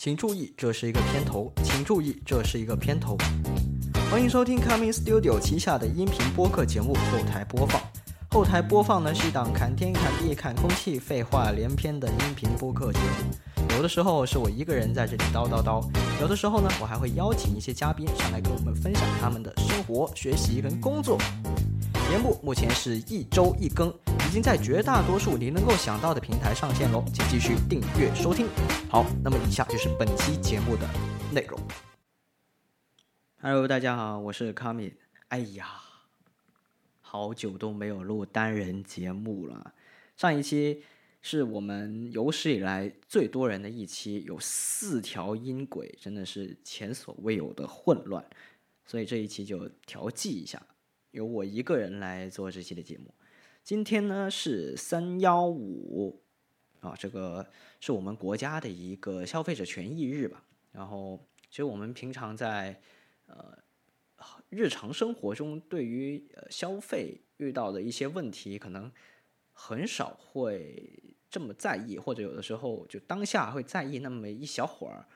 请注意，这是一个片头。请注意，这是一个片头。欢迎收听 Coming Studio 旗下的音频播客节目《后台播放》。后台播放呢是一档看天看地看空气、废话连篇的音频播客节目。有的时候是我一个人在这里叨叨叨，有的时候呢我还会邀请一些嘉宾上来跟我们分享他们的生活、学习跟工作。节目目前是一周一更，已经在绝大多数你能够想到的平台上线喽，请继续订阅收听。好，那么以下就是本期节目的内容。Hello，大家好，我是卡米。哎呀，好久都没有录单人节目了。上一期是我们有史以来最多人的一期，有四条音轨，真的是前所未有的混乱，所以这一期就调剂一下。由我一个人来做这期的节目。今天呢是三幺五啊，这个是我们国家的一个消费者权益日吧。然后，其实我们平常在呃日常生活中，对于呃消费遇到的一些问题，可能很少会这么在意，或者有的时候就当下会在意那么一小会儿。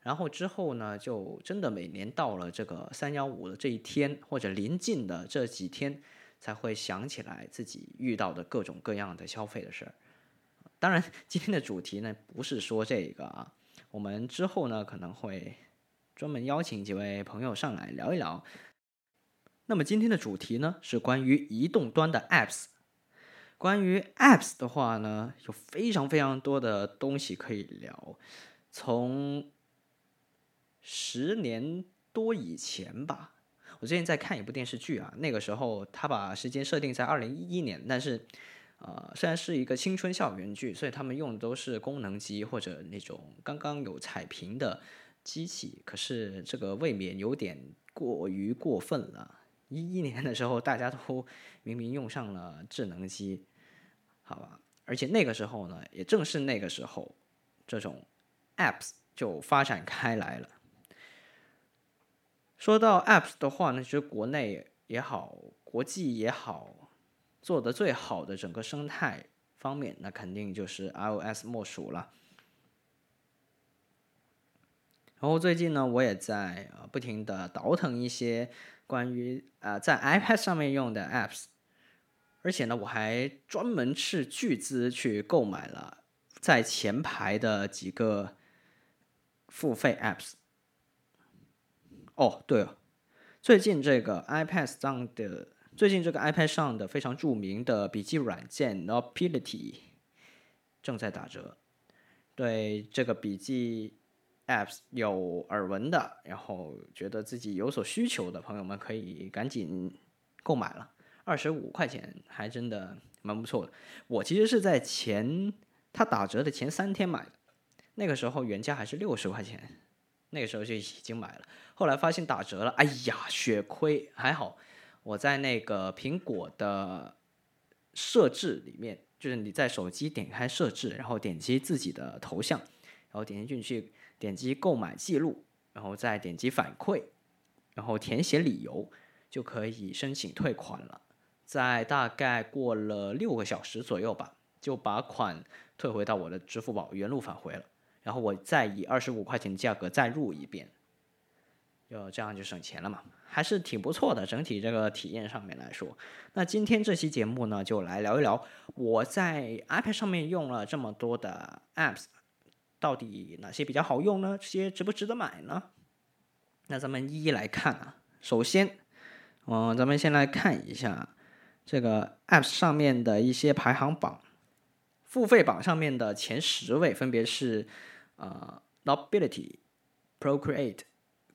然后之后呢，就真的每年到了这个三幺五的这一天，或者临近的这几天，才会想起来自己遇到的各种各样的消费的事儿。当然，今天的主题呢不是说这个啊，我们之后呢可能会专门邀请几位朋友上来聊一聊。那么今天的主题呢是关于移动端的 apps。关于 apps 的话呢，有非常非常多的东西可以聊，从十年多以前吧，我最近在看一部电视剧啊，那个时候他把时间设定在二零一一年，但是，呃，虽然是一个青春校园剧，所以他们用的都是功能机或者那种刚刚有彩屏的机器，可是这个未免有点过于过分了。一一年的时候，大家都明明用上了智能机，好吧，而且那个时候呢，也正是那个时候，这种 apps 就发展开来了。说到 apps 的话呢，其实国内也好，国际也好，做的最好的整个生态方面，那肯定就是 iOS 莫属了。然后最近呢，我也在呃不停的倒腾一些关于呃在 iPad 上面用的 apps，而且呢，我还专门斥巨资去购买了在前排的几个付费 apps。哦，对了，最近这个 iPad 上的最近这个 iPad 上的非常著名的笔记软件 Notability 正在打折。对这个笔记 apps 有耳闻的，然后觉得自己有所需求的朋友们，可以赶紧购买了，二十五块钱还真的蛮不错的。我其实是在前它打折的前三天买的，那个时候原价还是六十块钱。那个时候就已经买了，后来发现打折了，哎呀，血亏！还好我在那个苹果的设置里面，就是你在手机点开设置，然后点击自己的头像，然后点击进去，点击购买记录，然后再点击反馈，然后填写理由，就可以申请退款了。在大概过了六个小时左右吧，就把款退回到我的支付宝，原路返回了。然后我再以二十五块钱的价格再入一遍，就这样就省钱了嘛，还是挺不错的。整体这个体验上面来说，那今天这期节目呢，就来聊一聊我在 iPad 上面用了这么多的 apps，到底哪些比较好用呢？这些值不值得买呢？那咱们一一来看啊。首先，嗯，咱们先来看一下这个 apps 上面的一些排行榜。付费榜上面的前十位分别是，呃，Nobility、Procreate、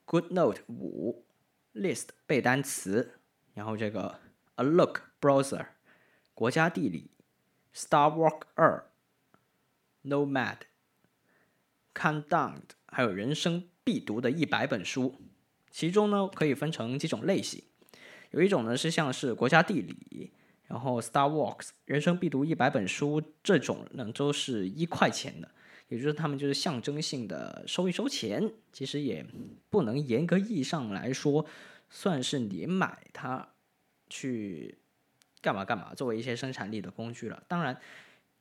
GoodNote 五、List 背单词，然后这个 A Look Browser、国家地理、Star Walk 二、Nomad、Countdown，还有人生必读的一百本书。其中呢，可以分成几种类型，有一种呢是像是国家地理。然后 Star Walks 人生必读一百本书这种呢，都是一块钱的，也就是他们就是象征性的收一收钱，其实也不能严格意义上来说算是你买它去干嘛干嘛，作为一些生产力的工具了。当然，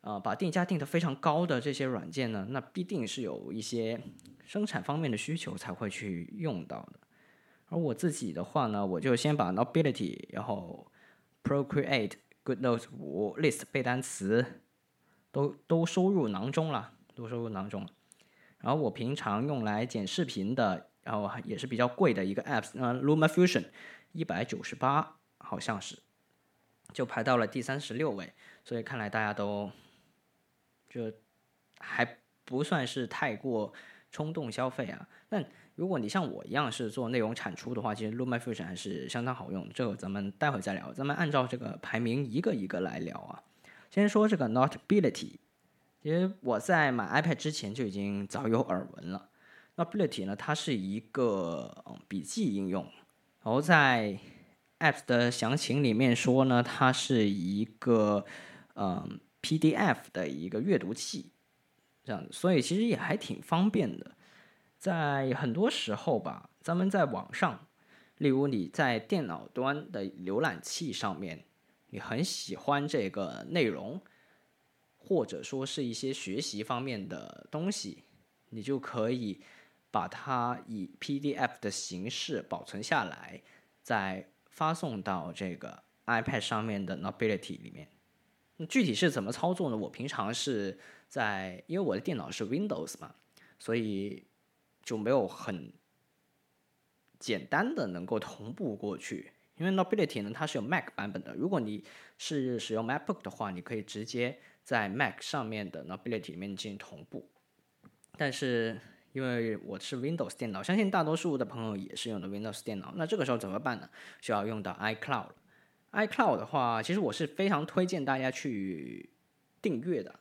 呃，把定价定得非常高的这些软件呢，那必定是有一些生产方面的需求才会去用到的。而我自己的话呢，我就先把 Nobility，然后 Procreate、GoodNotes 五 List 背单词都都收入囊中了，都收入囊中。然后我平常用来剪视频的，然后也是比较贵的一个 App，呃，LumaFusion，一百九十八，好像是，就排到了第三十六位。所以看来大家都就还不算是太过冲动消费啊。但如果你像我一样是做内容产出的话，其实 LumaFusion 还是相当好用。这个咱们待会再聊。咱们按照这个排名一个一个来聊啊。先说这个 Notability。其实我在买 iPad 之前就已经早有耳闻了。Nobility 呢，它是一个笔记应用，然后在 App 的详情里面说呢，它是一个嗯 PDF 的一个阅读器，这样，所以其实也还挺方便的。在很多时候吧，咱们在网上，例如你在电脑端的浏览器上面，你很喜欢这个内容。或者说是一些学习方面的东西，你就可以把它以 PDF 的形式保存下来，再发送到这个 iPad 上面的 Nobility 里面。具体是怎么操作呢？我平常是在，因为我的电脑是 Windows 嘛，所以就没有很简单的能够同步过去。因为 Nobility 呢，它是有 Mac 版本的。如果你是使用 MacBook 的话，你可以直接在 Mac 上面的 Nobility 里面进行同步，但是因为我是 Windows 电脑，相信大多数的朋友也是用的 Windows 电脑，那这个时候怎么办呢？需要用到 iCloud。iCloud 的话，其实我是非常推荐大家去订阅的，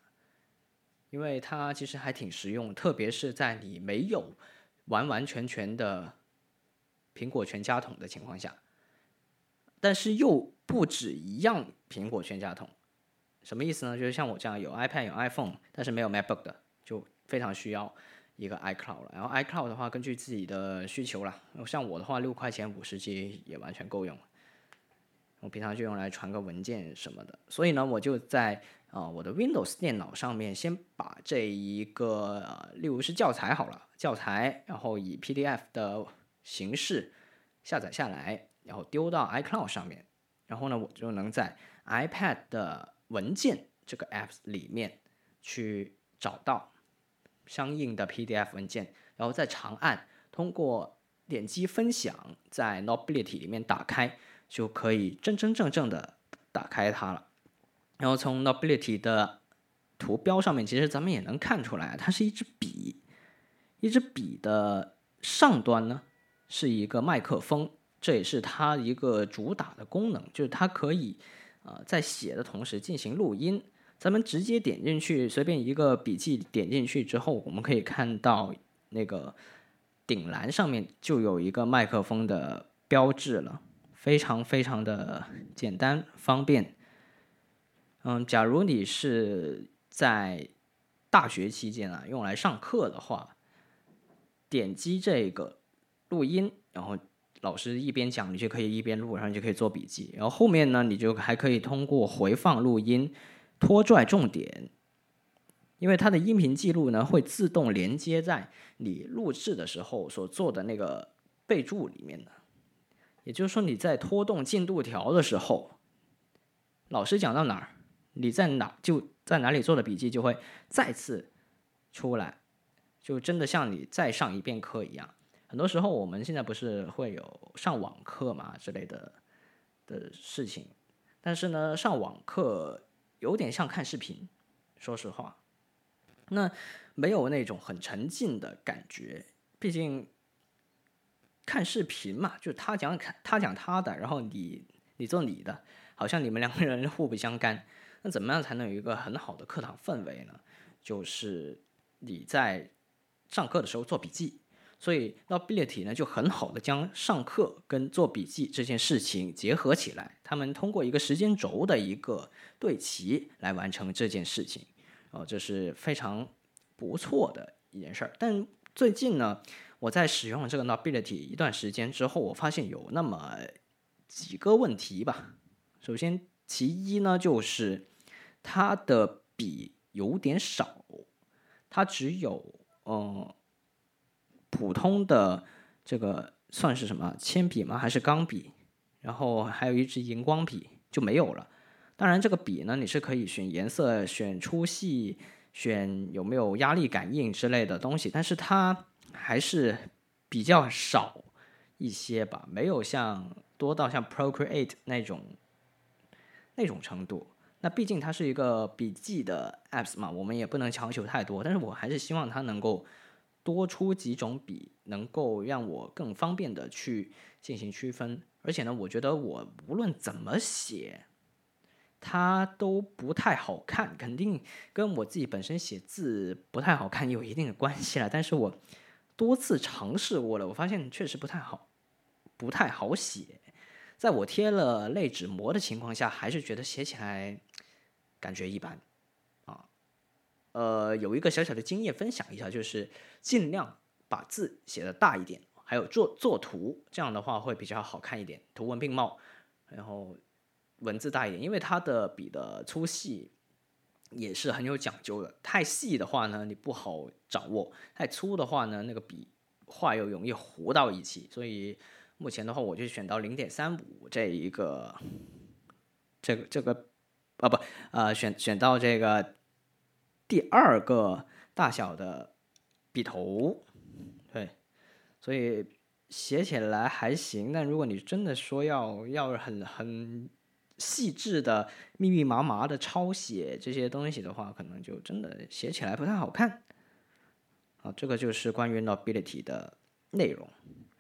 因为它其实还挺实用，特别是在你没有完完全全的苹果全家桶的情况下，但是又不止一样苹果全家桶。什么意思呢？就是像我这样有 iPad 有 iPhone，但是没有 MacBook 的，就非常需要一个 iCloud 了。然后 iCloud 的话，根据自己的需求啦，像我的话，六块钱五十 G 也完全够用。我平常就用来传个文件什么的。所以呢，我就在啊我的 Windows 电脑上面先把这一个，呃，例如是教材好了，教材，然后以 PDF 的形式下载下来，然后丢到 iCloud 上面，然后呢，我就能在 iPad 的文件这个 app 里面去找到相应的 PDF 文件，然后再长按通过点击分享，在 Notability 里面打开，就可以真真正正的打开它了。然后从 Notability 的图标上面，其实咱们也能看出来，它是一支笔，一支笔的上端呢是一个麦克风，这也是它一个主打的功能，就是它可以。呃，在写的同时进行录音，咱们直接点进去，随便一个笔记点进去之后，我们可以看到那个顶栏上面就有一个麦克风的标志了，非常非常的简单方便。嗯，假如你是在大学期间啊用来上课的话，点击这个录音，然后。老师一边讲，你就可以一边录，然后你就可以做笔记。然后后面呢，你就还可以通过回放录音拖拽重点，因为它的音频记录呢会自动连接在你录制的时候所做的那个备注里面的。也就是说，你在拖动进度条的时候，老师讲到哪儿，你在哪就在哪里做的笔记就会再次出来，就真的像你再上一遍课一样。很多时候，我们现在不是会有上网课嘛之类的的事情，但是呢，上网课有点像看视频，说实话，那没有那种很沉浸的感觉。毕竟看视频嘛，就是他讲他讲他的，然后你你做你的，好像你们两个人互不相干。那怎么样才能有一个很好的课堂氛围呢？就是你在上课的时候做笔记。所以，Nobility 呢就很好的将上课跟做笔记这件事情结合起来，他们通过一个时间轴的一个对齐来完成这件事情，哦，这是非常不错的一件事儿。但最近呢，我在使用这个 Nobility 一段时间之后，我发现有那么几个问题吧。首先，其一呢就是它的笔有点少，它只有嗯。普通的这个算是什么铅笔吗？还是钢笔？然后还有一支荧光笔就没有了。当然，这个笔呢，你是可以选颜色、选粗细、选有没有压力感应之类的东西，但是它还是比较少一些吧，没有像多到像 Procreate 那种那种程度。那毕竟它是一个笔记的 apps 嘛，我们也不能强求太多。但是我还是希望它能够多出几种笔，能够让我更方便的去进行区分。而且呢，我觉得我无论怎么写，它都不太好看，肯定跟我自己本身写字不太好看有一定的关系了。但是我多次尝试过了，我发现确实不太好，不太好写。在我贴了类纸膜的情况下，还是觉得写起来感觉一般。呃，有一个小小的经验分享一下，就是尽量把字写的大一点，还有做做图，这样的话会比较好看一点，图文并茂，然后文字大一点，因为它的笔的粗细也是很有讲究的。太细的话呢，你不好掌握；太粗的话呢，那个笔画又容易糊到一起，所以。目前的话，我就选到零点三五这一个，这个这个啊不呃选选到这个第二个大小的笔头，对，所以写起来还行。但如果你真的说要要很很细致的密密麻麻的抄写这些东西的话，可能就真的写起来不太好看。好，这个就是关于 nobility 的内容。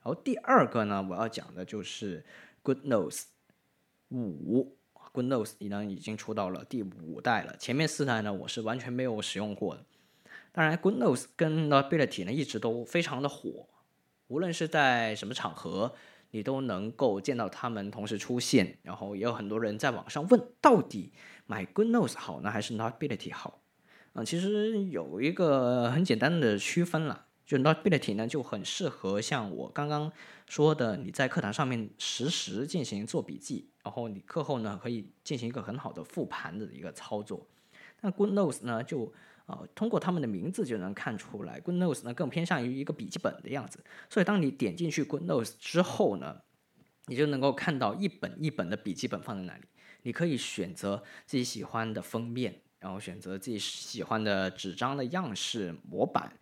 然后第二个呢，我要讲的就是 Good Nose 五，Good Nose 呢已经出到了第五代了。前面四代呢，我是完全没有使用过的。当然，Goodnos 跟 Nobility 呢一直都非常的火，无论是在什么场合，你都能够见到他们同时出现。然后也有很多人在网上问，到底买 Goodnos 好呢，还是 Nobility 好？啊，其实有一个很简单的区分了。就 Notability 呢，就很适合像我刚刚说的，你在课堂上面实时进行做笔记，然后你课后呢可以进行一个很好的复盘的一个操作。那 Good Notes 呢，就呃通过他们的名字就能看出来，Good Notes 呢更偏向于一个笔记本的样子。所以当你点进去 Good Notes 之后呢，你就能够看到一本一本的笔记本放在那里，你可以选择自己喜欢的封面，然后选择自己喜欢的纸张的样式模板。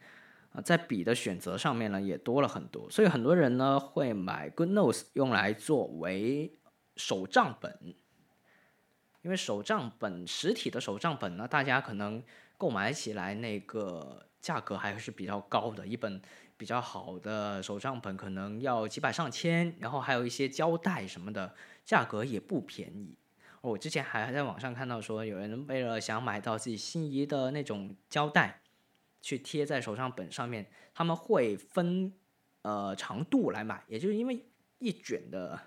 在笔的选择上面呢，也多了很多，所以很多人呢会买 Good Notes 用来作为手账本，因为手账本实体的手账本呢，大家可能购买起来那个价格还是比较高的，一本比较好的手账本可能要几百上千，然后还有一些胶带什么的，价格也不便宜。我之前还在网上看到说，有人为了想买到自己心仪的那种胶带。去贴在手账本上面，他们会分呃长度来买，也就是因为一卷的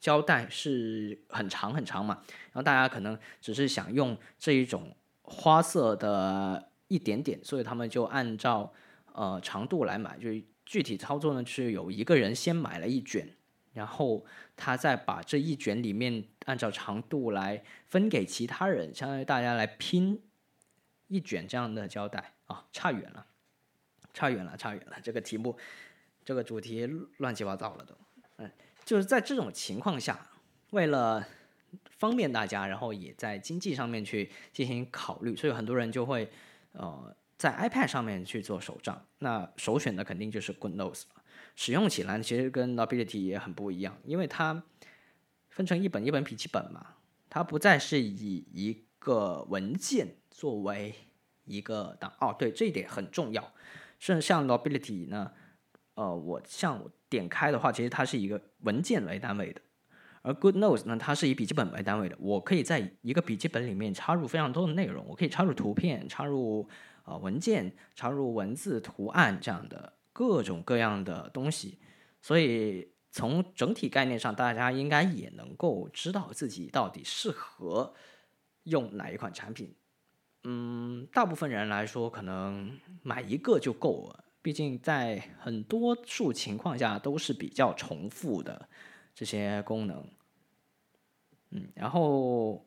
胶带是很长很长嘛，然后大家可能只是想用这一种花色的一点点，所以他们就按照呃长度来买。就是具体操作呢，是有一个人先买了一卷，然后他再把这一卷里面按照长度来分给其他人，相当于大家来拼一卷这样的胶带。啊，差远了，差远了，差远了！这个题目，这个主题乱七八糟了都。嗯，就是在这种情况下，为了方便大家，然后也在经济上面去进行考虑，所以很多人就会呃在 iPad 上面去做手账。那首选的肯定就是 Good Notes 了。使用起来其实跟 Nobility 也很不一样，因为它分成一本一本笔记本嘛，它不再是以一个文件作为。一个档哦，对，这一点很重要。是像 Nobility 呢，呃，我像我点开的话，其实它是一个文件为单位的，而 Good Notes 呢，它是以笔记本为单位的。我可以在一个笔记本里面插入非常多的内容，我可以插入图片、插入呃文件、插入文字、图案这样的各种各样的东西。所以从整体概念上，大家应该也能够知道自己到底适合用哪一款产品。嗯，大部分人来说，可能买一个就够了。毕竟在很多数情况下都是比较重复的这些功能。嗯，然后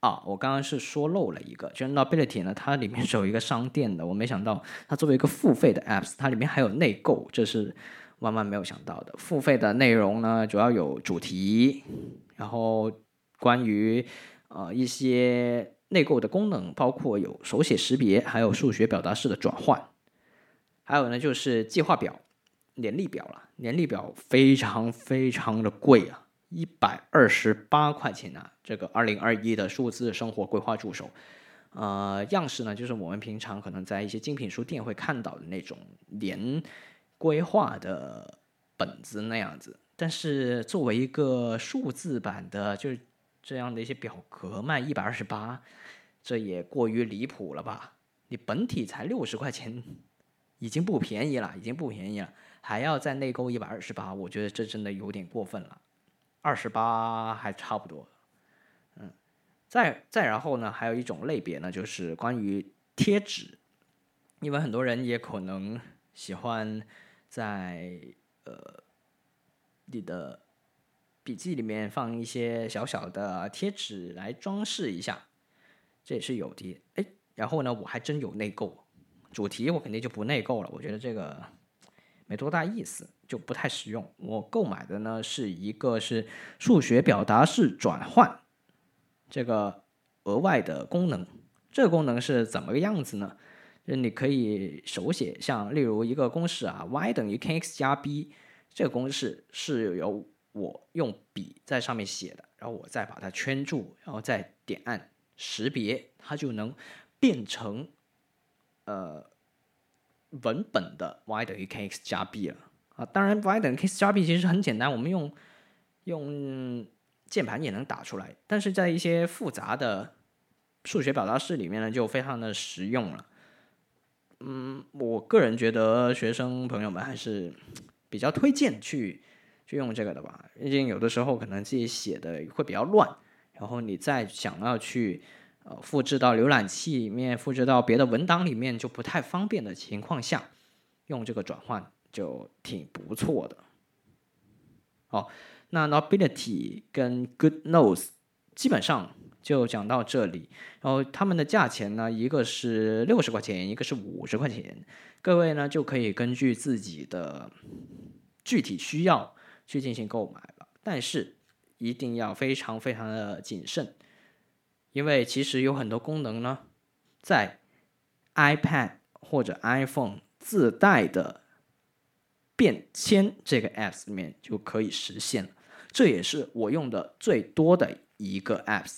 啊，我刚刚是说漏了一个，就是 Nobility 呢，它里面是有一个商店的，我没想到它作为一个付费的 Apps，它里面还有内购，这是万万没有想到的。付费的内容呢，主要有主题，然后关于呃一些内购的功能，包括有手写识别，还有数学表达式的转换，还有呢就是计划表、年历表了。年历表非常非常的贵啊。一百二十八块钱呢，这个二零二一的数字生活规划助手，呃，样式呢就是我们平常可能在一些精品书店会看到的那种年规划的本子那样子，但是作为一个数字版的，就是这样的一些表格卖一百二十八，这也过于离谱了吧？你本体才六十块钱，已经不便宜了，已经不便宜了，还要再内购一百二十八，我觉得这真的有点过分了。二十八还差不多，嗯，再再然后呢，还有一种类别呢，就是关于贴纸，因为很多人也可能喜欢在呃你的笔记里面放一些小小的贴纸来装饰一下，这也是有的。哎，然后呢，我还真有内购，主题我肯定就不内购了，我觉得这个没多大意思。就不太实用。我购买的呢是一个是数学表达式转换这个额外的功能。这个功能是怎么个样子呢？就你可以手写，像例如一个公式啊，y 等于 kx 加 b，这个公式是由我用笔在上面写的，然后我再把它圈住，然后再点按识别，它就能变成呃文本的 y 等于 kx 加 b 了。啊，当然，y 等于 kx 加 b 其实很简单，我们用用键盘也能打出来。但是在一些复杂的数学表达式里面呢，就非常的实用了。嗯，我个人觉得学生朋友们还是比较推荐去去用这个的吧。毕竟有的时候可能自己写的会比较乱，然后你再想要去呃复制到浏览器里面、复制到别的文档里面就不太方便的情况下，用这个转换。就挺不错的。好，那 Nobility 跟 Good Notes 基本上就讲到这里。然后他们的价钱呢，一个是六十块钱，一个是五十块钱。各位呢就可以根据自己的具体需要去进行购买了。但是一定要非常非常的谨慎，因为其实有很多功能呢，在 iPad 或者 iPhone 自带的。便签这个 apps 里面就可以实现了，这也是我用的最多的一个 apps。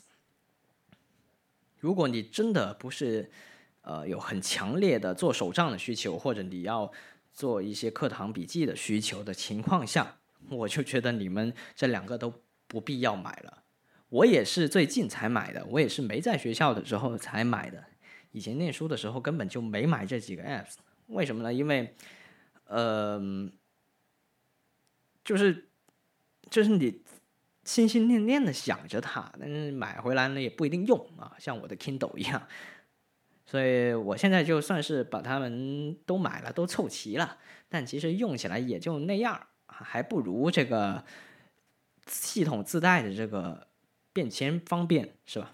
如果你真的不是呃有很强烈的做手账的需求，或者你要做一些课堂笔记的需求的情况下，我就觉得你们这两个都不必要买了。我也是最近才买的，我也是没在学校的时候才买的，以前念书的时候根本就没买这几个 apps。为什么呢？因为嗯，就是就是你心心念念的想着它，但是买回来呢也不一定用啊，像我的 Kindle 一样。所以我现在就算是把它们都买了，都凑齐了，但其实用起来也就那样，还不如这个系统自带的这个便签方便，是吧？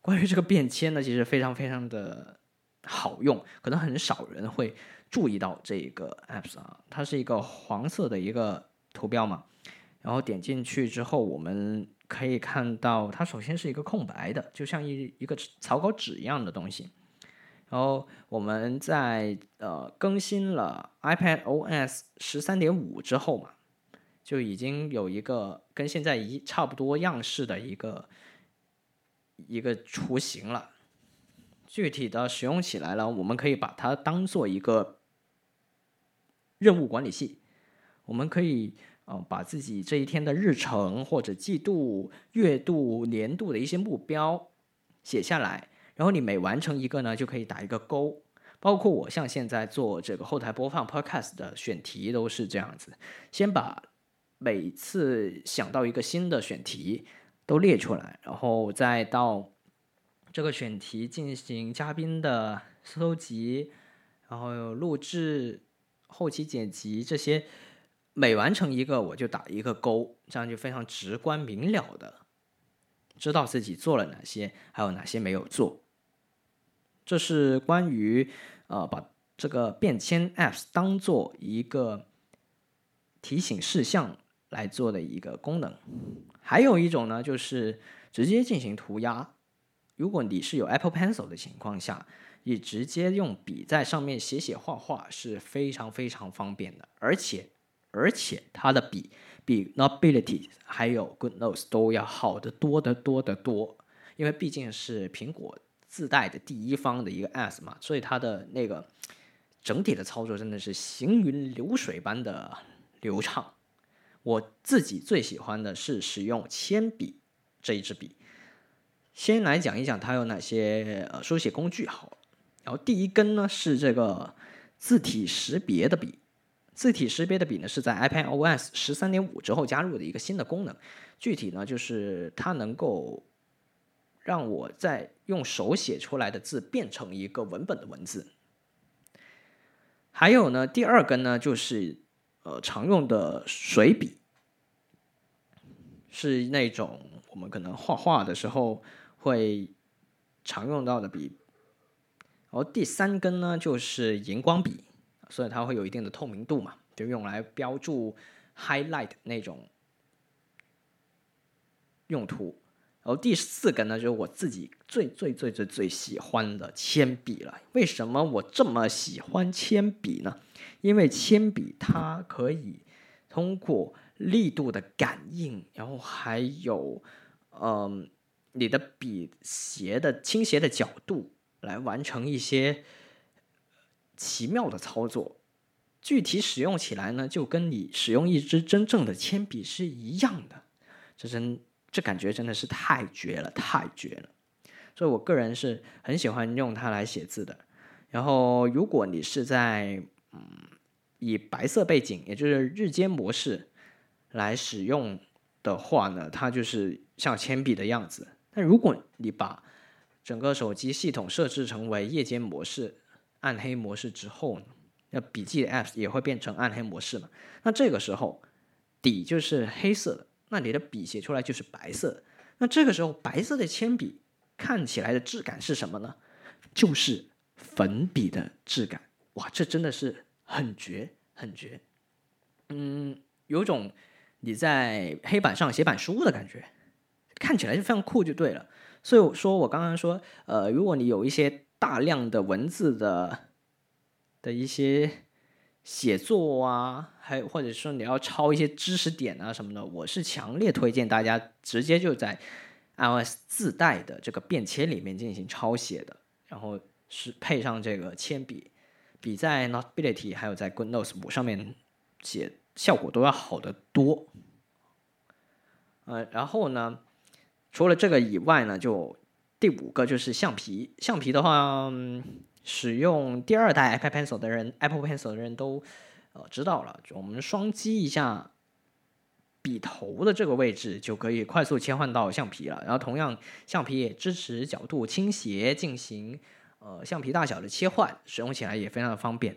关于这个便签呢，其实非常非常的好用，可能很少人会。注意到这个 apps 啊，它是一个黄色的一个图标嘛，然后点进去之后，我们可以看到它首先是一个空白的，就像一一个草稿纸一样的东西。然后我们在呃更新了 iPad OS 十三点五之后嘛，就已经有一个跟现在一差不多样式的一个一个雏形了。具体的使用起来呢，我们可以把它当做一个。任务管理器，我们可以呃把自己这一天的日程或者季度、月度、年度的一些目标写下来，然后你每完成一个呢，就可以打一个勾。包括我像现在做这个后台播放 Podcast 的选题都是这样子，先把每次想到一个新的选题都列出来，然后再到这个选题进行嘉宾的搜集，然后录制。后期剪辑这些，每完成一个我就打一个勾，这样就非常直观明了的知道自己做了哪些，还有哪些没有做。这是关于呃把这个便签 apps 当做一个提醒事项来做的一个功能。还有一种呢，就是直接进行涂鸦。如果你是有 Apple Pencil 的情况下，你直接用笔在上面写写画画是非常非常方便的，而且而且它的笔比 Notability 还有 Good Notes 都要好得多得多得多，因为毕竟是苹果自带的第一方的一个 App 嘛，所以它的那个整体的操作真的是行云流水般的流畅。我自己最喜欢的是使用铅笔这一支笔。先来讲一讲它有哪些呃书写工具好。然后第一根呢是这个字体识别的笔，字体识别的笔呢是在 iPad OS 十三点五之后加入的一个新的功能。具体呢就是它能够让我在用手写出来的字变成一个文本的文字。还有呢，第二根呢就是呃常用的水笔，是那种我们可能画画的时候会常用到的笔。然后第三根呢，就是荧光笔，所以它会有一定的透明度嘛，就用来标注 highlight 那种用途。然后第四个呢，就是我自己最最最最最喜欢的铅笔了。为什么我这么喜欢铅笔呢？因为铅笔它可以通过力度的感应，然后还有嗯你的笔斜的倾斜的角度。来完成一些奇妙的操作，具体使用起来呢，就跟你使用一支真正的铅笔是一样的。这真这感觉真的是太绝了，太绝了！所以我个人是很喜欢用它来写字的。然后，如果你是在嗯以白色背景，也就是日间模式来使用的话呢，它就是像铅笔的样子。但如果你把整个手机系统设置成为夜间模式、暗黑模式之后呢，那笔记的 App 也会变成暗黑模式嘛？那这个时候底就是黑色的，那你的笔写出来就是白色。那这个时候白色的铅笔看起来的质感是什么呢？就是粉笔的质感。哇，这真的是很绝，很绝。嗯，有种你在黑板上写板书的感觉，看起来就非常酷，就对了。所以说我刚刚说，呃，如果你有一些大量的文字的的一些写作啊，还或者说你要抄一些知识点啊什么的，我是强烈推荐大家直接就在 iOS 自带的这个便签里面进行抄写的，然后是配上这个铅笔，比在 Notability 还有在 Good Notes 五上面写效果都要好得多。呃，然后呢？除了这个以外呢，就第五个就是橡皮。橡皮的话，使用第二代 iPad Pencil 的人，Apple Pencil 的人都呃知道了。就我们双击一下笔头的这个位置，就可以快速切换到橡皮了。然后同样，橡皮也支持角度倾斜进行呃橡皮大小的切换，使用起来也非常的方便。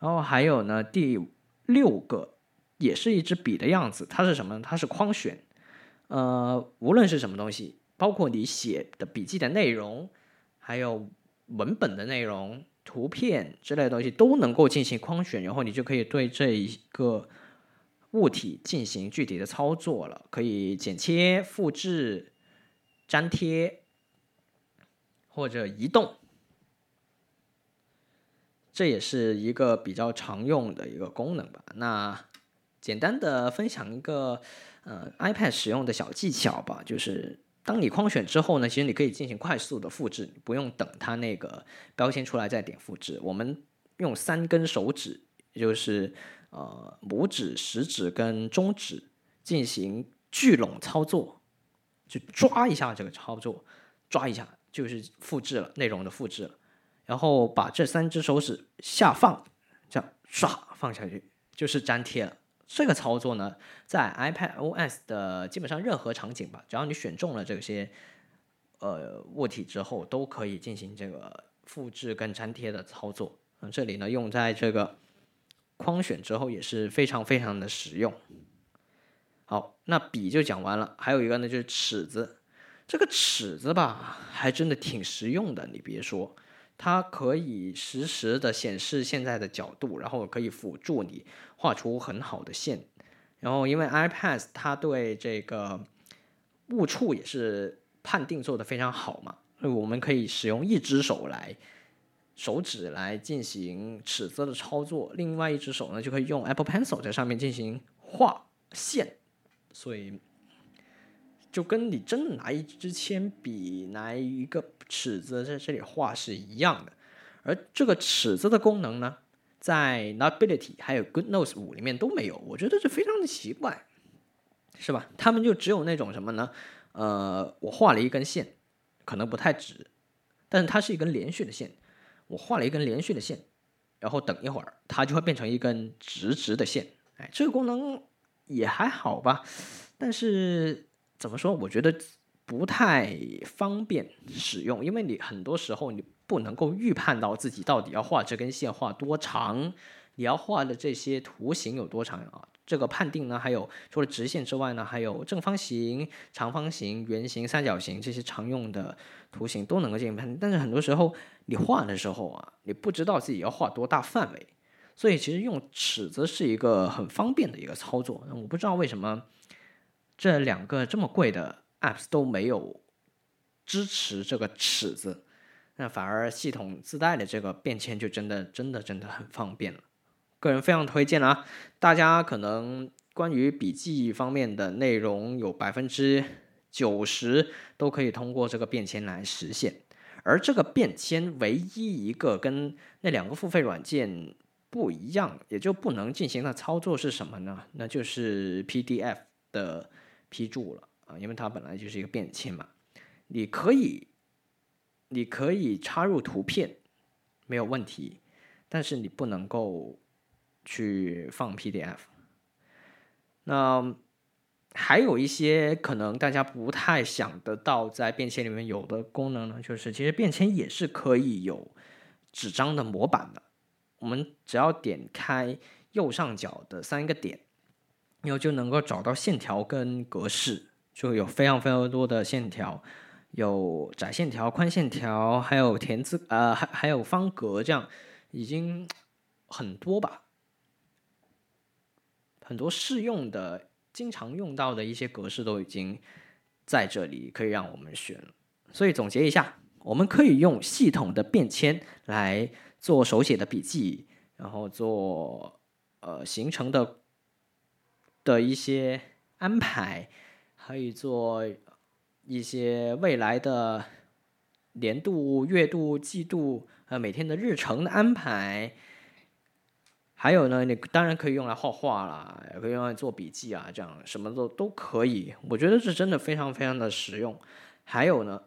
然后还有呢，第六个也是一支笔的样子，它是什么呢？它是框选。呃，无论是什么东西，包括你写的笔记的内容，还有文本的内容、图片之类的东西，都能够进行框选，然后你就可以对这一个物体进行具体的操作了，可以剪切、复制、粘贴或者移动，这也是一个比较常用的一个功能吧。那简单的分享一个。呃，iPad 使用的小技巧吧，就是当你框选之后呢，其实你可以进行快速的复制，不用等它那个标签出来再点复制。我们用三根手指，就是呃拇指、食指跟中指进行聚拢操作，就抓一下这个操作，抓一下就是复制了内容的复制了，然后把这三只手指下放，这样唰放下去就是粘贴了。这个操作呢，在 iPad OS 的基本上任何场景吧，只要你选中了这些呃物体之后，都可以进行这个复制跟粘贴的操作。嗯，这里呢用在这个框选之后也是非常非常的实用。好，那笔就讲完了，还有一个呢就是尺子。这个尺子吧，还真的挺实用的。你别说，它可以实时的显示现在的角度，然后可以辅助你画出很好的线。然后因为 iPad 它对这个误触也是判定做的非常好嘛，所以我们可以使用一只手来手指来进行尺子的操作，另外一只手呢就可以用 Apple Pencil 在上面进行画线，所以。就跟你真的拿一支铅笔、拿一个尺子在这里画是一样的，而这个尺子的功能呢，在 Notability 还有 Good Notes 五里面都没有，我觉得这非常的奇怪，是吧？他们就只有那种什么呢？呃，我画了一根线，可能不太直，但是它是一根连续的线，我画了一根连续的线，然后等一会儿它就会变成一根直直的线，哎，这个功能也还好吧，但是。怎么说？我觉得不太方便使用，因为你很多时候你不能够预判到自己到底要画这根线画多长，你要画的这些图形有多长啊？这个判定呢，还有除了直线之外呢，还有正方形、长方形、圆形、三角形这些常用的图形都能够进行判定。但是很多时候你画的时候啊，你不知道自己要画多大范围，所以其实用尺子是一个很方便的一个操作。我不知道为什么。这两个这么贵的 apps 都没有支持这个尺子，那反而系统自带的这个便签就真的真的真的很方便了。个人非常推荐啊！大家可能关于笔记方面的内容有百分之九十都可以通过这个便签来实现，而这个便签唯一一个跟那两个付费软件不一样，也就不能进行的操作是什么呢？那就是 PDF 的。批注了啊，因为它本来就是一个便签嘛，你可以，你可以插入图片，没有问题，但是你不能够去放 PDF。那还有一些可能大家不太想得到在便签里面有的功能呢，就是其实便签也是可以有纸张的模板的，我们只要点开右上角的三个点。然后就能够找到线条跟格式，就有非常非常多的线条，有窄线条、宽线条，还有田字，呃，还还有方格，这样已经很多吧，很多适用的、经常用到的一些格式都已经在这里可以让我们选。所以总结一下，我们可以用系统的便签来做手写的笔记，然后做呃形成的。的一些安排，可以做一些未来的年度、月度、季度呃每天的日程的安排。还有呢，你当然可以用来画画啦，也可以用来做笔记啊，这样什么都都可以。我觉得是真的非常非常的实用。还有呢，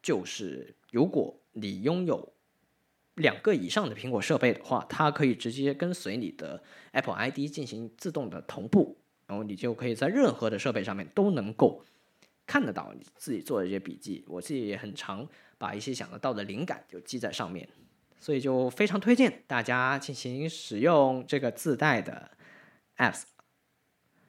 就是如果你拥有两个以上的苹果设备的话，它可以直接跟随你的 Apple ID 进行自动的同步。然后你就可以在任何的设备上面都能够看得到你自己做的这些笔记。我自己也很常把一些想得到的灵感就记在上面，所以就非常推荐大家进行使用这个自带的 apps。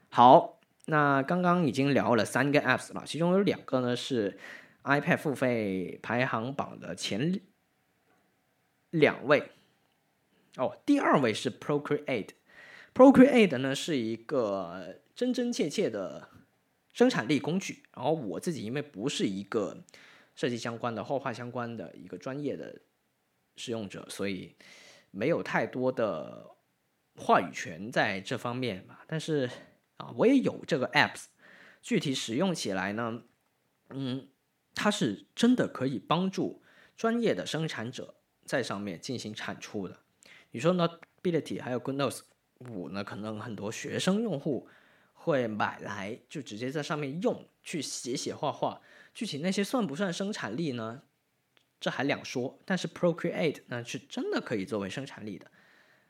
好，那刚刚已经聊了三个 apps 了，其中有两个呢是 iPad 付费排行榜的前两位。哦，第二位是 Procreate。Procreate 呢是一个真真切切的生产力工具，然后我自己因为不是一个设计相关的、画画相关的一个专业的使用者，所以没有太多的话语权在这方面吧。但是啊，我也有这个 Apps，具体使用起来呢，嗯，它是真的可以帮助专业的生产者在上面进行产出的。你说呢？Ability 还有 Good Notes。五呢，可能很多学生用户会买来就直接在上面用，去写写画画。具体那些算不算生产力呢？这还两说。但是 Procreate 呢，是真的可以作为生产力的。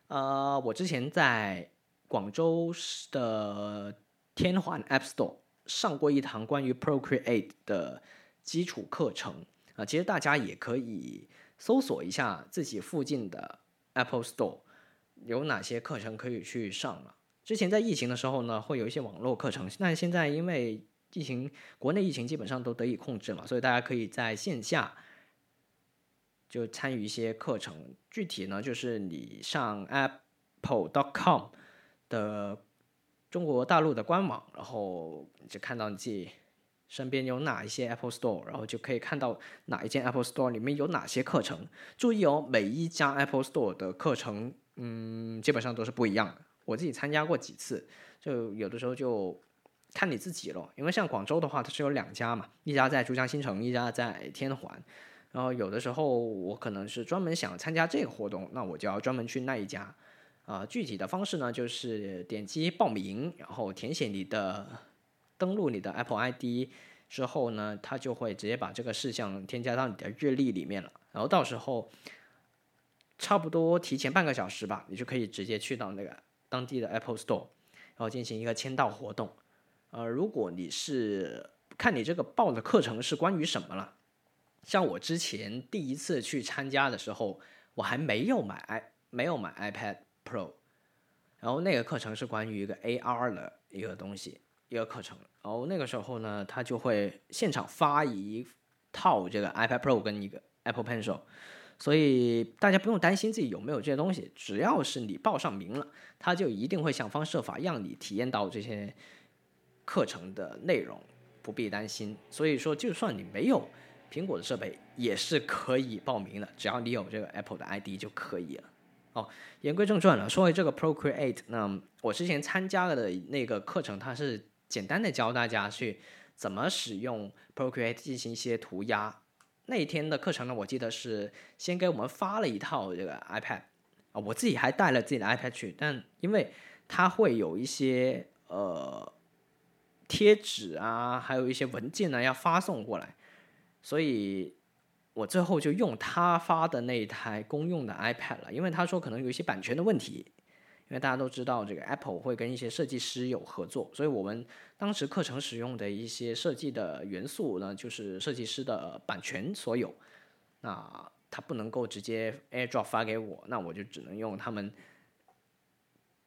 呃，我之前在广州的天环 App Store 上过一堂关于 Procreate 的基础课程啊。其实大家也可以搜索一下自己附近的 Apple Store。有哪些课程可以去上了？之前在疫情的时候呢，会有一些网络课程。那现在因为疫情国内疫情基本上都得以控制嘛，所以大家可以在线下就参与一些课程。具体呢，就是你上 apple.com 的中国大陆的官网，然后就看到你自己身边有哪一些 Apple Store，然后就可以看到哪一间 Apple Store 里面有哪些课程。注意哦，每一家 Apple Store 的课程，嗯，基本上都是不一样的。我自己参加过几次，就有的时候就看你自己了。因为像广州的话，它是有两家嘛，一家在珠江新城，一家在天环。然后有的时候我可能是专门想参加这个活动，那我就要专门去那一家。啊，具体的方式呢，就是点击报名，然后填写你的登录你的 Apple ID 之后呢，它就会直接把这个事项添加到你的日历里面了。然后到时候差不多提前半个小时吧，你就可以直接去到那个。当地的 Apple Store，然后进行一个签到活动。呃，如果你是看你这个报的课程是关于什么了，像我之前第一次去参加的时候，我还没有买 i 没有买 iPad Pro，然后那个课程是关于一个 AR 的一个东西一个课程，然后那个时候呢，他就会现场发一套这个 iPad Pro 跟一个 Apple Pencil。所以大家不用担心自己有没有这些东西，只要是你报上名了，他就一定会想方设法让你体验到这些课程的内容，不必担心。所以说，就算你没有苹果的设备，也是可以报名的，只要你有这个 Apple 的 ID 就可以了。哦，言归正传了，说回这个 Procreate，那我之前参加了的那个课程，它是简单的教大家去怎么使用 Procreate 进行一些涂鸦。那一天的课程呢，我记得是先给我们发了一套这个 iPad 啊，我自己还带了自己的 iPad 去，但因为它会有一些呃贴纸啊，还有一些文件呢要发送过来，所以我最后就用他发的那一台公用的 iPad 了，因为他说可能有一些版权的问题。因为大家都知道，这个 Apple 会跟一些设计师有合作，所以我们当时课程使用的一些设计的元素呢，就是设计师的版权所有。那他不能够直接 AirDrop 发给我，那我就只能用他们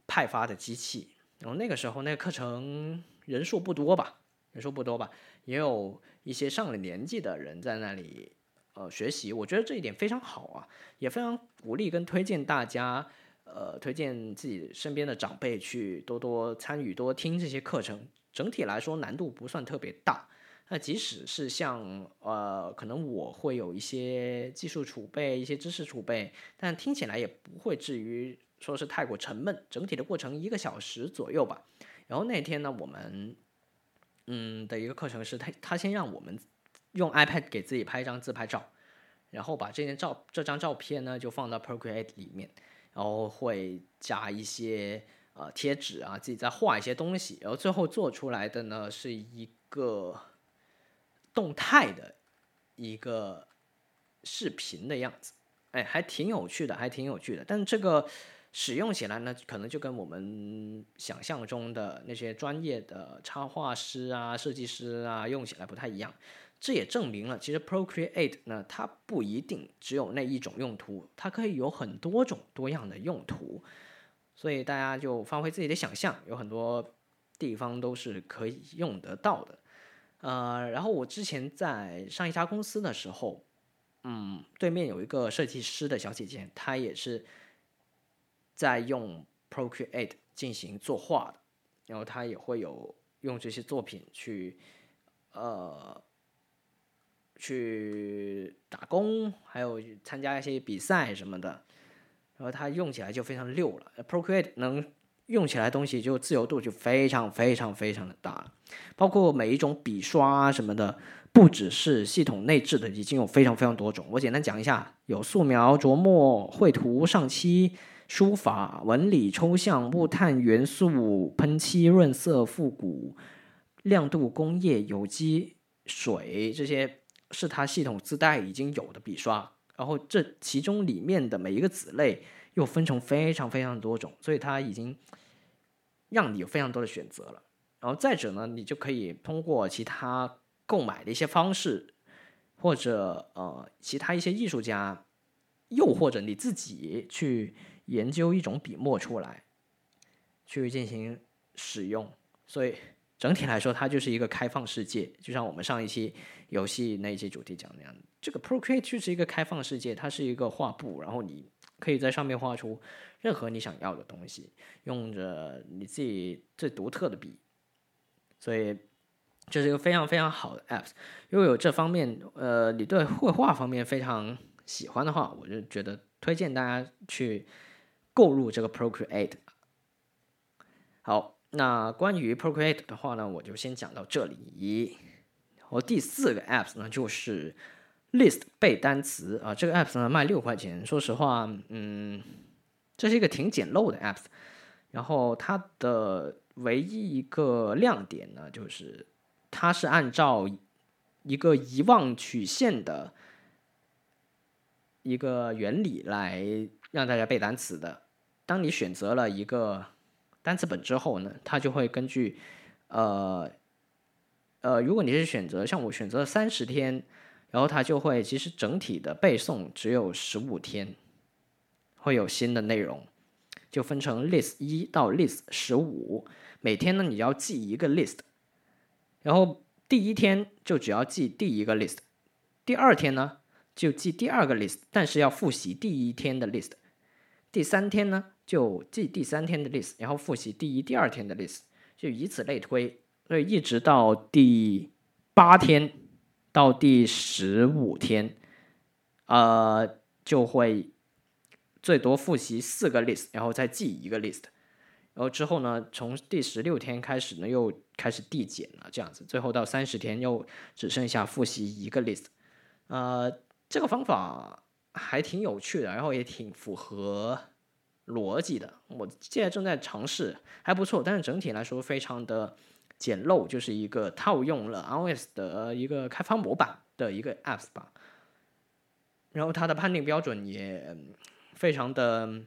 派发的机器。然后那个时候，那个课程人数不多吧，人数不多吧，也有一些上了年纪的人在那里呃学习。我觉得这一点非常好啊，也非常鼓励跟推荐大家。呃，推荐自己身边的长辈去多多参与、多听这些课程。整体来说难度不算特别大。那即使是像呃，可能我会有一些技术储备、一些知识储备，但听起来也不会至于说是太过沉闷。整体的过程一个小时左右吧。然后那天呢，我们嗯的一个课程是他他先让我们用 iPad 给自己拍一张自拍照，然后把这件照这张照片呢就放到 Procreate 里面。然后会加一些呃贴纸啊，自己再画一些东西，然后最后做出来的呢是一个动态的一个视频的样子，哎，还挺有趣的，还挺有趣的。但这个使用起来呢，可能就跟我们想象中的那些专业的插画师啊、设计师啊用起来不太一样。这也证明了，其实 Procreate 呢，它不一定只有那一种用途，它可以有很多种多样的用途，所以大家就发挥自己的想象，有很多地方都是可以用得到的。呃，然后我之前在上一家公司的时候，嗯，对面有一个设计师的小姐姐，她也是在用 Procreate 进行作画的，然后她也会有用这些作品去，呃。去打工，还有参加一些比赛什么的，然后它用起来就非常溜了。Procreate 能用起来东西就自由度就非常非常非常的大了，包括每一种笔刷什么的，不只是系统内置的，已经有非常非常多种。我简单讲一下，有素描、着墨、绘图、上漆、书法、纹理、抽象、木炭、元素、喷漆、润色、复古、亮度、工业、有机、水这些。是它系统自带已经有的笔刷，然后这其中里面的每一个子类又分成非常非常多种，所以它已经让你有非常多的选择了。然后再者呢，你就可以通过其他购买的一些方式，或者呃其他一些艺术家，又或者你自己去研究一种笔墨出来，去进行使用。所以整体来说，它就是一个开放世界，就像我们上一期游戏那一期主题讲的那样，这个 Procreate 就是一个开放世界，它是一个画布，然后你可以在上面画出任何你想要的东西，用着你自己最独特的笔，所以这是一个非常非常好的 App。如果有这方面，呃，你对绘画方面非常喜欢的话，我就觉得推荐大家去购入这个 Procreate。好。那关于 Procreate 的话呢，我就先讲到这里。我第四个 apps 呢，就是 List 背单词啊。这个 apps 呢卖六块钱，说实话，嗯，这是一个挺简陋的 apps。然后它的唯一一个亮点呢，就是它是按照一个遗忘曲线的一个原理来让大家背单词的。当你选择了一个单词本之后呢，它就会根据，呃，呃，如果你是选择像我选择了三十天，然后它就会其实整体的背诵只有十五天，会有新的内容，就分成 list 一到 list 十五，每天呢你要记一个 list，然后第一天就只要记第一个 list，第二天呢就记第二个 list，但是要复习第一天的 list，第三天呢。就记第三天的 list，然后复习第一、第二天的 list，就以此类推，所以一直到第八天到第十五天，呃，就会最多复习四个 list，然后再记一个 list，然后之后呢，从第十六天开始呢，又开始递减了，这样子，最后到三十天又只剩下复习一个 list，呃，这个方法还挺有趣的，然后也挺符合。逻辑的，我现在正在尝试，还不错，但是整体来说非常的简陋，就是一个套用了 iOS 的一个开发模板的一个 apps 吧。然后它的判定标准也非常的，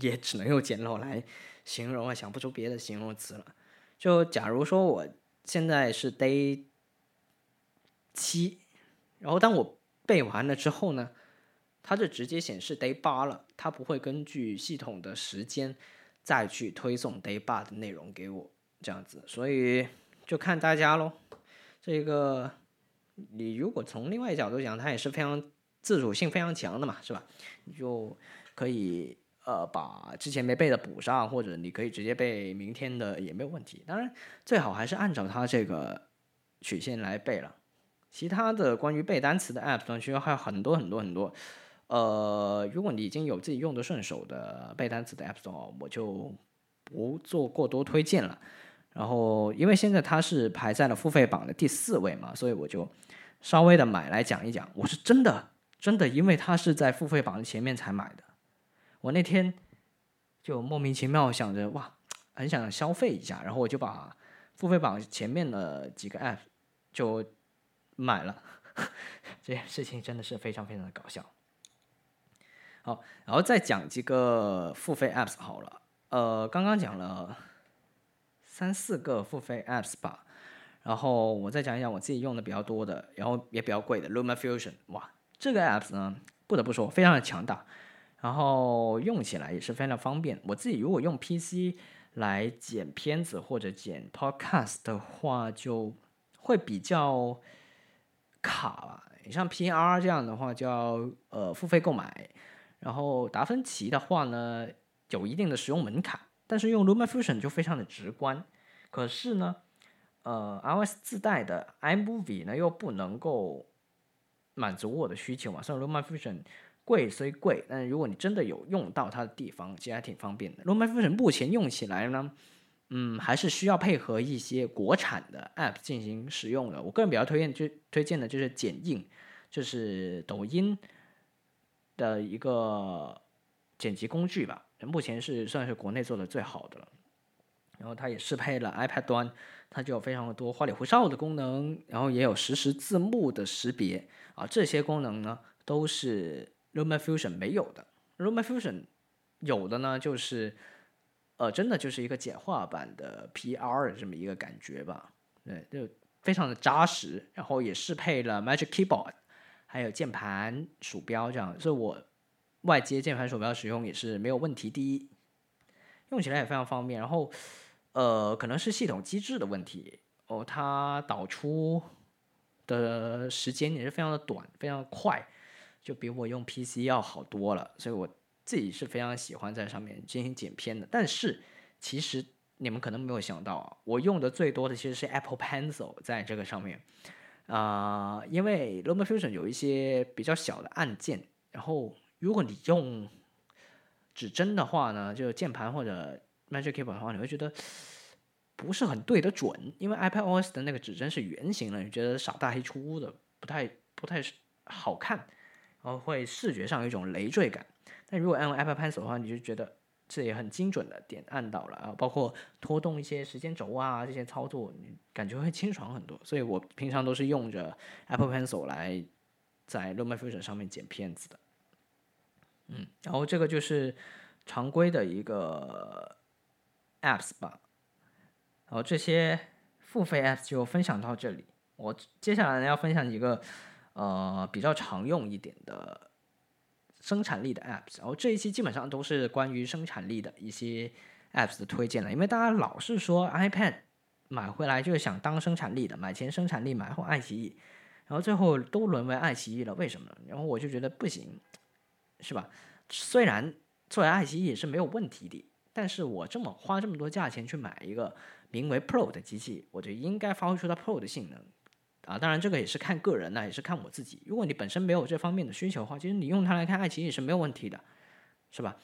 也只能用简陋来形容啊，想不出别的形容词了。就假如说我现在是 Day 七，然后当我背完了之后呢？它就直接显示 day 八了，它不会根据系统的时间再去推送 day 八的内容给我这样子，所以就看大家喽。这个你如果从另外一角度讲，它也是非常自主性非常强的嘛，是吧？你就可以呃把之前没背的补上，或者你可以直接背明天的也没有问题。当然最好还是按照它这个曲线来背了。其他的关于背单词的 app 呢，其实还有很多很多很多。呃，如果你已经有自己用的顺手的背单词的 App Store，我就不做过多推荐了。然后，因为现在它是排在了付费榜的第四位嘛，所以我就稍微的买来讲一讲。我是真的真的，因为它是在付费榜的前面才买的。我那天就莫名其妙想着哇，很想消费一下，然后我就把付费榜前面的几个 App 就买了。这件事情真的是非常非常的搞笑。好，然后再讲几个付费 apps 好了。呃，刚刚讲了三四个付费 apps 吧，然后我再讲一讲我自己用的比较多的，然后也比较贵的 Luma Fusion。哇，这个 apps 呢，不得不说非常的强大，然后用起来也是非常方便。我自己如果用 PC 来剪片子或者剪 podcast 的话，就会比较卡吧。你像 PR 这样的话，就要呃付费购买。然后达芬奇的话呢，有一定的使用门槛，但是用 LumaFusion 就非常的直观。可是呢，呃，iOS 自带的 iMovie 呢又不能够满足我的需求嘛。虽然 LumaFusion 贵虽贵，但是如果你真的有用到它的地方，其实还挺方便的。LumaFusion 目前用起来呢，嗯，还是需要配合一些国产的 App 进行使用的。我个人比较推荐就推荐的就是剪映，就是抖音。的一个剪辑工具吧，目前是算是国内做的最好的了。然后它也适配了 iPad 端，它就有非常多花里胡哨的功能，然后也有实时字幕的识别啊，这些功能呢都是 LumaFusion 没有的。LumaFusion 有的呢就是，呃，真的就是一个简化版的 PR 这么一个感觉吧，对，就非常的扎实，然后也适配了 Magic Keyboard。还有键盘、鼠标这样，所以我外接键盘、鼠标使用也是没有问题。第一，用起来也非常方便。然后，呃，可能是系统机制的问题哦，它导出的时间也是非常的短，非常快，就比我用 PC 要好多了，所以我自己是非常喜欢在上面进行剪片的。但是其实你们可能没有想到啊，我用的最多的其实是 Apple Pencil 在这个上面啊、因为 LumaFusion 有一些比较小的按键，然后如果你用指针的话呢，就键盘或者 Magic Keyboard 的话，你会觉得不是很对得准，因为 iPadOS 的那个指针是圆形的，你觉得傻大黑粗的，不太不太好看，然后会视觉上有一种累赘感。但如果按 Apple Pencil 的话，你就觉得这也很精准的点按到了啊，包括拖动一些时间轴啊这些操作，你感觉会清爽很多。所以我平常都是用着 Apple Pencil 来在 LumaFusion 上面剪片子的。嗯，然后这个就是常规的一个 apps 吧。然后这些付费 apps 就分享到这里。我接下来呢要分享几个呃比较常用一点的生产力的 apps。然后这一期基本上都是关于生产力的一些 apps 的推荐了，因为大家老是说 iPad 买回来就是想当生产力的，买前生产力，买后爱奇艺，然后最后都沦为爱奇艺了，为什么呢？然后我就觉得不行，是吧？虽然作为爱奇艺是没有问题的，但是我这么花这么多价钱去买一个名为 Pro 的机器，我就应该发挥出它 Pro 的性能啊！当然，这个也是看个人呢，也是看我自己。如果你本身没有这方面的需求的话，其实你用它来看爱奇艺是没有问题的，是吧？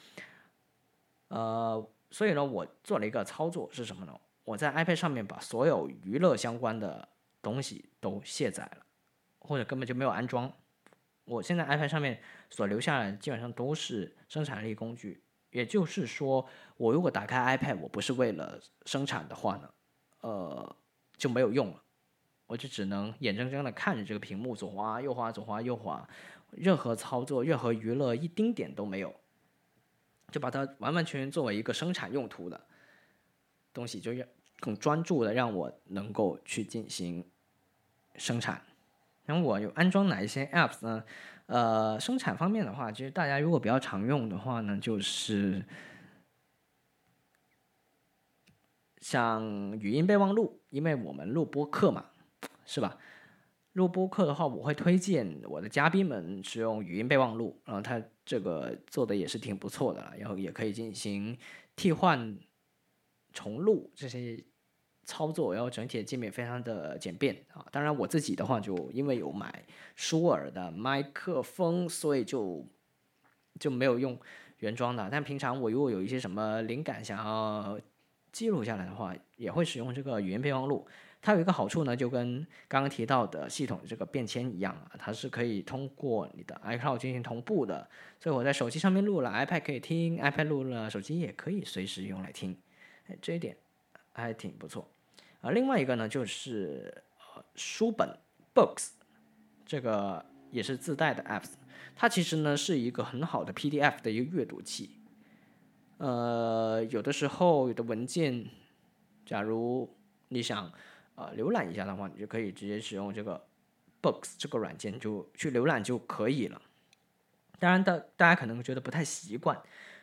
呃，所以呢，我做了一个操作是什么呢？我在 iPad 上面把所有娱乐相关的东西都卸载了，或者根本就没有安装。我现在 iPad 上面所留下来基本上都是生产力工具，也就是说，我如果打开 iPad，我不是为了生产的话呢，呃，就没有用了，我就只能眼睁睁的看着这个屏幕左滑右滑左滑右滑，任何操作、任何娱乐一丁点都没有，就把它完完全全作为一个生产用途的东西，就让更专注的让我能够去进行生产。然后我有安装哪一些 apps 呢？呃，生产方面的话，其实大家如果比较常用的话呢，就是像语音备忘录，因为我们录播课嘛，是吧？录播课的话，我会推荐我的嘉宾们使用语音备忘录，然后它这个做的也是挺不错的了，然后也可以进行替换、重录这些操作，然后整体的界面非常的简便啊。当然我自己的话，就因为有买舒尔的麦克风，所以就就没有用原装的。但平常我如果有一些什么灵感想要记录下来的话，也会使用这个语音备忘录。它有一个好处呢，就跟刚刚提到的系统这个便签一样啊，它是可以通过你的 iCloud 进行同步的。所以我在手机上面录了，iPad 可以听，iPad 录了，手机也可以随时用来听。哎，这一点还挺不错。啊，另外一个呢就是呃书本 Books，这个也是自带的 apps，它其实呢是一个很好的 PDF 的一个阅读器。呃，有的时候有的文件，假如你想呃浏览一下的话，你就可以直接使用这个 Books 这个软件就去浏览就可以了。当然，大大家可能觉得不太习惯，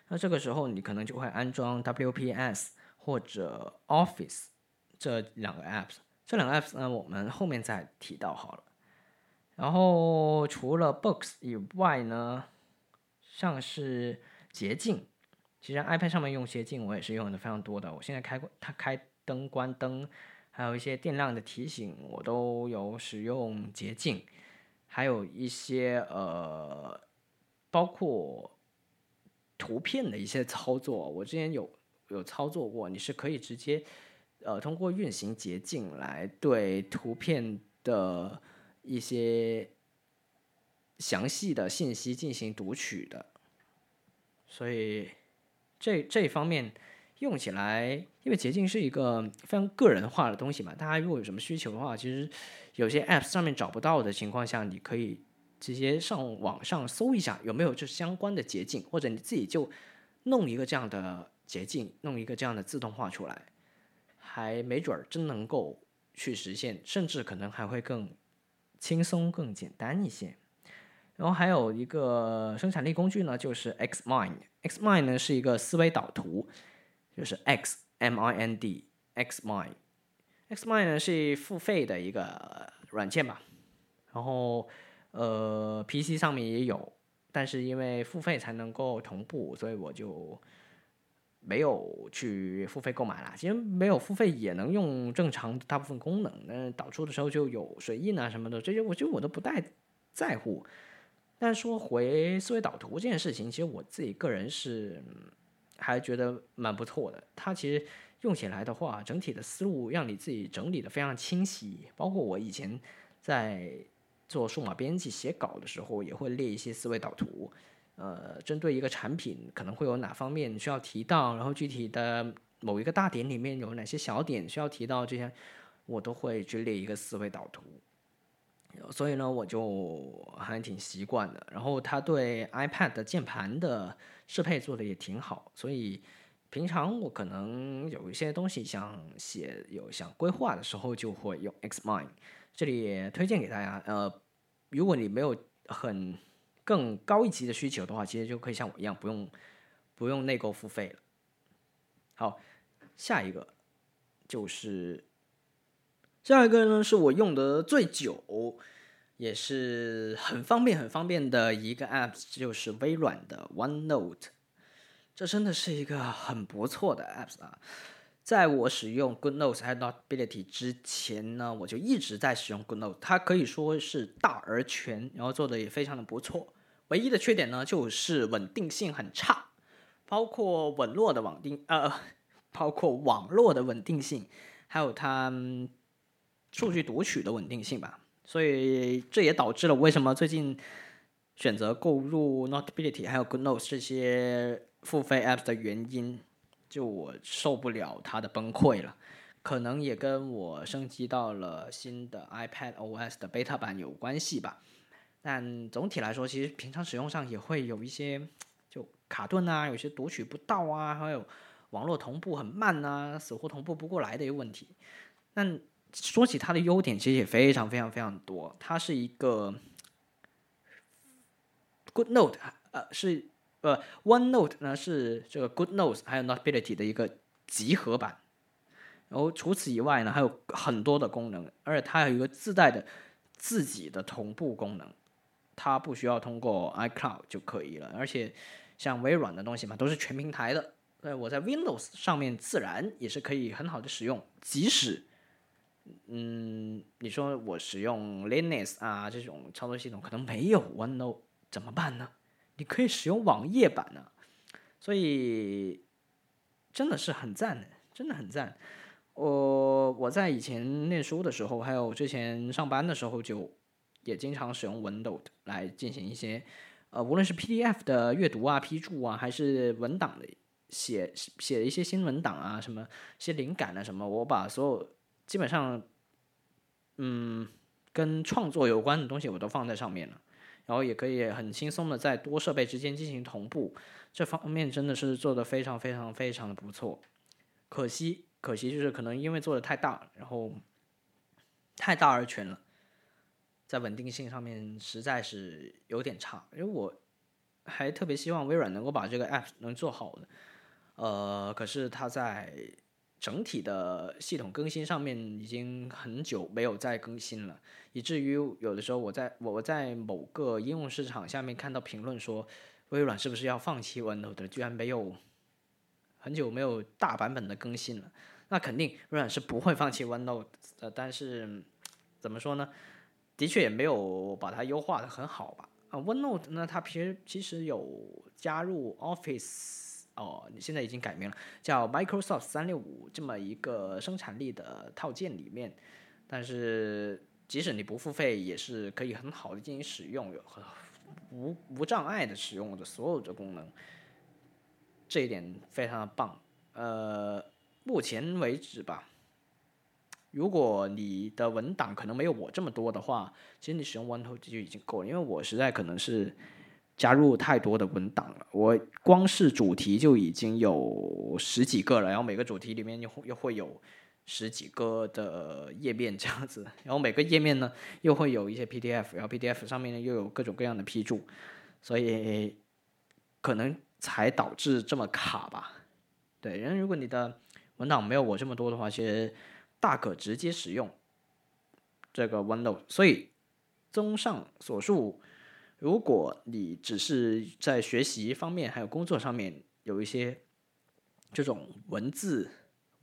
那这个时候你可能就会安装 WPS 或者 Office 这两个 apps。这两个 apps 呢，我们后面再提到好了。然后除了 Books 以外呢，像是捷径，其实 iPad 上面用捷径我也是用的非常多的。我现在开它开灯、关灯，还有一些电量的提醒，我都有使用捷径。还有一些呃，包括图片的一些操作，我之前有有操作过，你是可以直接呃通过运行捷径来对图片的一些详细的信息进行读取的，所以这这方面用起来，因为捷径是一个非常个人化的东西嘛，大家如果有什么需求的话，其实有些 App 上面找不到的情况下，你可以直接上网上搜一下有没有这相关的捷径，或者你自己就弄一个这样的捷径，弄一个这样的自动化出来，还没准儿真能够去实现，甚至可能还会更轻松、更简单一些。然后还有一个生产力工具呢，就是 Xmind。Xmind 呢是一个思维导图，就是 X M I N D Xmind，Xmind 呢是付费的一个软件吧，然后呃 PC 上面也有，但是因为付费才能够同步，所以我就没有去付费购买啦。其实没有付费也能用正常大部分功能，那导出的时候就有水印啊什么的，这些我觉得我都不太在乎。但说回思维导图这件事情，其实我自己个人是还觉得蛮不错的。它其实用起来的话，整体的思路让你自己整理的非常清晰。包括我以前在做数码编辑写稿的时候，也会列一些思维导图。呃，针对一个产品可能会有哪方面需要提到，然后具体的某一个大点里面有哪些小点需要提到，这些我都会去列一个思维导图。所以呢，我就还挺习惯的。然后它对 iPad 的键盘的适配做的也挺好，所以平常我可能有一些东西想写、有想规划的时候，就会用 Xmind。这里也推荐给大家。呃，如果你没有很更高一级的需求的话，其实就可以像我一样，不用不用内购付费了。好，下一个就是。下一个呢，是我用的最久，也是很方便、很方便的一个 App，就是微软的 OneNote。这真的是一个很不错的 App 啊！在我使用 GoodNotes 还有 Notability 之前呢，我就一直在使用 GoodNotes，它可以说是大而全，然后做的也非常的不错。唯一的缺点呢，就是稳定性很差，包括网络的稳定，呃，包括网络的稳定性，还有它。数据读取的稳定性吧，所以这也导致了为什么最近选择购入 Notability 还有 GoodNotes 这些付费 App 的原因，就我受不了它的崩溃了，可能也跟我升级到了新的 iPad OS 的 Beta 版有关系吧。但总体来说，其实平常使用上也会有一些就卡顿啊，有些读取不到啊，还有网络同步很慢啊，死活同步不过来的一个问题。但说起它的优点，其实也非常非常非常多。它是一个 Good Note，呃，是呃 One Note 呢是这个 Good Notes 还有 Notability 的一个集合版。然后除此以外呢，还有很多的功能，而且它有一个自带的自己的同步功能，它不需要通过 iCloud 就可以了。而且像微软的东西嘛，都是全平台的，对，我在 Windows 上面自然也是可以很好的使用，即使。嗯，你说我使用 Linux 啊这种操作系统可能没有 OneNote 怎么办呢？你可以使用网页版呢，所以真的是很赞的，真的很赞。我我在以前念书的时候，还有之前上班的时候，就也经常使用 OneNote 来进行一些呃，无论是 PDF 的阅读啊、批注啊，还是文档的写写一些新文档啊，什么些灵感啊什么，我把所有。基本上，嗯，跟创作有关的东西我都放在上面了，然后也可以很轻松的在多设备之间进行同步，这方面真的是做的非常非常非常的不错。可惜，可惜就是可能因为做的太大，然后太大而全了，在稳定性上面实在是有点差。因为我还特别希望微软能够把这个 app 能做好的，呃，可是它在。整体的系统更新上面已经很久没有再更新了，以至于有的时候我在我在某个应用市场下面看到评论说，微软是不是要放弃 Windows？居然没有很久没有大版本的更新了。那肯定微软是不会放弃 Windows 的，但是怎么说呢？的确也没有把它优化的很好吧。啊，OneNote 呢，它其实其实有加入 Office。哦，你现在已经改名了，叫 Microsoft 三六五这么一个生产力的套件里面，但是即使你不付费，也是可以很好的进行使用，有无无障碍的使用的所有的功能，这一点非常的棒。呃，目前为止吧，如果你的文档可能没有我这么多的话，其实你使用 OneNote 就已经够了，因为我实在可能是。加入太多的文档了，我光是主题就已经有十几个了，然后每个主题里面又又会有十几个的页面这样子，然后每个页面呢又会有一些 PDF，然后 PDF 上面呢又有各种各样的批注，所以可能才导致这么卡吧。对，然后如果你的文档没有我这么多的话，其实大可直接使用这个 OneNote。所以，综上所述，如果你只是在学习方面还有工作上面有一些这种文字，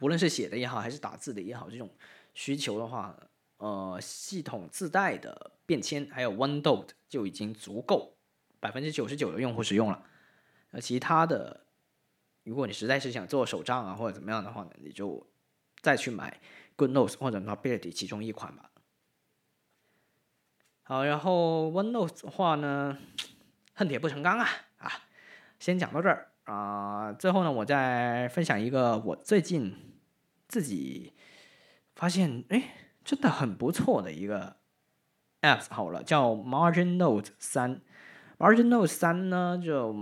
无论是写的也好，还是打字的也好，这种需求的话，呃，系统自带的便签还有 OneNote 就已经足够百分之九十九的用户使用了。那其他的，如果你实在是想做手账啊或者怎么样的话呢，你就再去买 GoodNotes 或者 Notability 其中一款吧。好，然后 OneNote 的话呢，恨铁不成钢啊啊，先讲到这儿啊。最后呢，我再分享一个我最近自己发现哎，真的很不错的一个 App，好了，叫 MarginNote 三。MarginNote 三呢，就。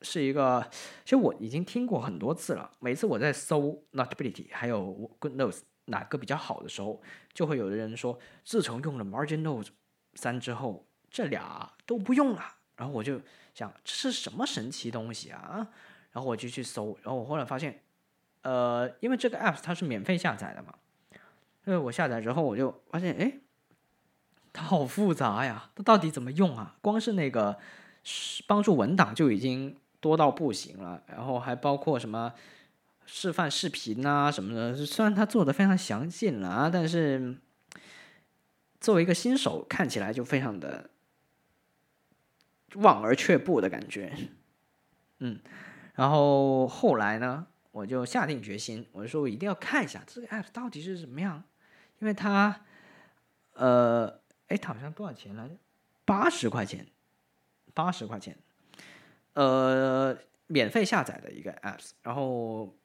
是一个，其实我已经听过很多次了。每次我在搜 Notability 还有 GoodNotes 哪个比较好的时候，就会有的人说，自从用了 MarginNote 三之后，这俩都不用了。然后我就想，这是什么神奇东西啊？然后我就去搜，然后我后来发现，呃，因为这个 App 它是免费下载的嘛，因为我下载之后我就发现，哎，它好复杂呀，它到底怎么用啊？光是那个帮助文档就已经。多到不行了，然后还包括什么示范视频啊什么的。虽然它做的非常详尽了啊，但是作为一个新手，看起来就非常的望而却步的感觉。嗯，然后后来呢，我就下定决心，我就说我一定要看一下这个 app 到底是怎么样，因为它，呃，哎，它好像多少钱来着？八十块钱，八十块钱。呃，免费下载的一个 app，然后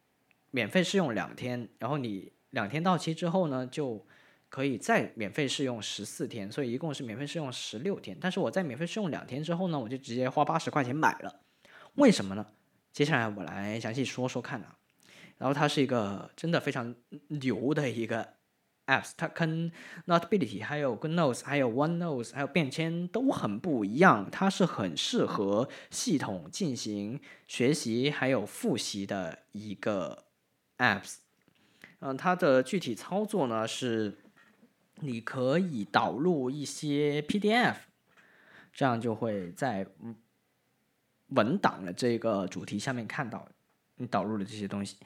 免费试用两天，然后你两天到期之后呢，就可以再免费试用十四天，所以一共是免费试用十六天。但是我在免费试用两天之后呢，我就直接花八十块钱买了，为什么呢？接下来我来详细说说看啊。然后它是一个真的非常牛的一个。apps 它跟 Notability 还有 GoodNotes 还有 OneNote 还有便签都很不一样，它是很适合系统进行学习还有复习的一个 apps。嗯，它的具体操作呢是，你可以导入一些 PDF，这样就会在文档的这个主题下面看到你导入的这些东西，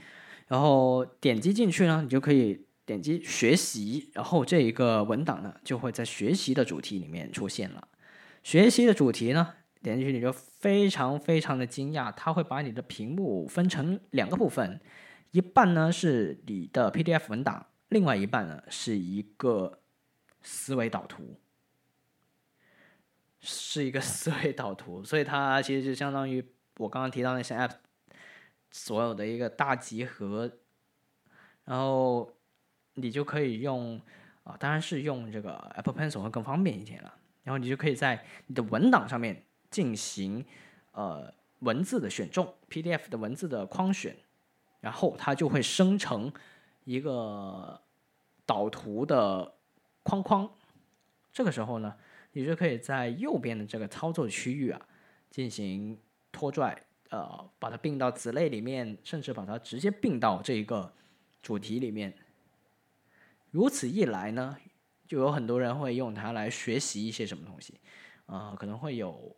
然后点击进去呢，你就可以。点击学习，然后这一个文档呢就会在学习的主题里面出现了。学习的主题呢，点进去你就非常非常的惊讶，它会把你的屏幕分成两个部分，一半呢是你的 PDF 文档，另外一半呢是一个思维导图，是一个 思维导图，所以它其实就相当于我刚刚提到那些 App 所有的一个大集合，然后。你就可以用啊，当然是用这个 Apple Pencil 会更方便一点了。然后你就可以在你的文档上面进行呃文字的选中，PDF 的文字的框选，然后它就会生成一个导图的框框。这个时候呢，你就可以在右边的这个操作区域啊进行拖拽，呃，把它并到子类里面，甚至把它直接并到这一个主题里面。如此一来呢，就有很多人会用它来学习一些什么东西，啊，可能会有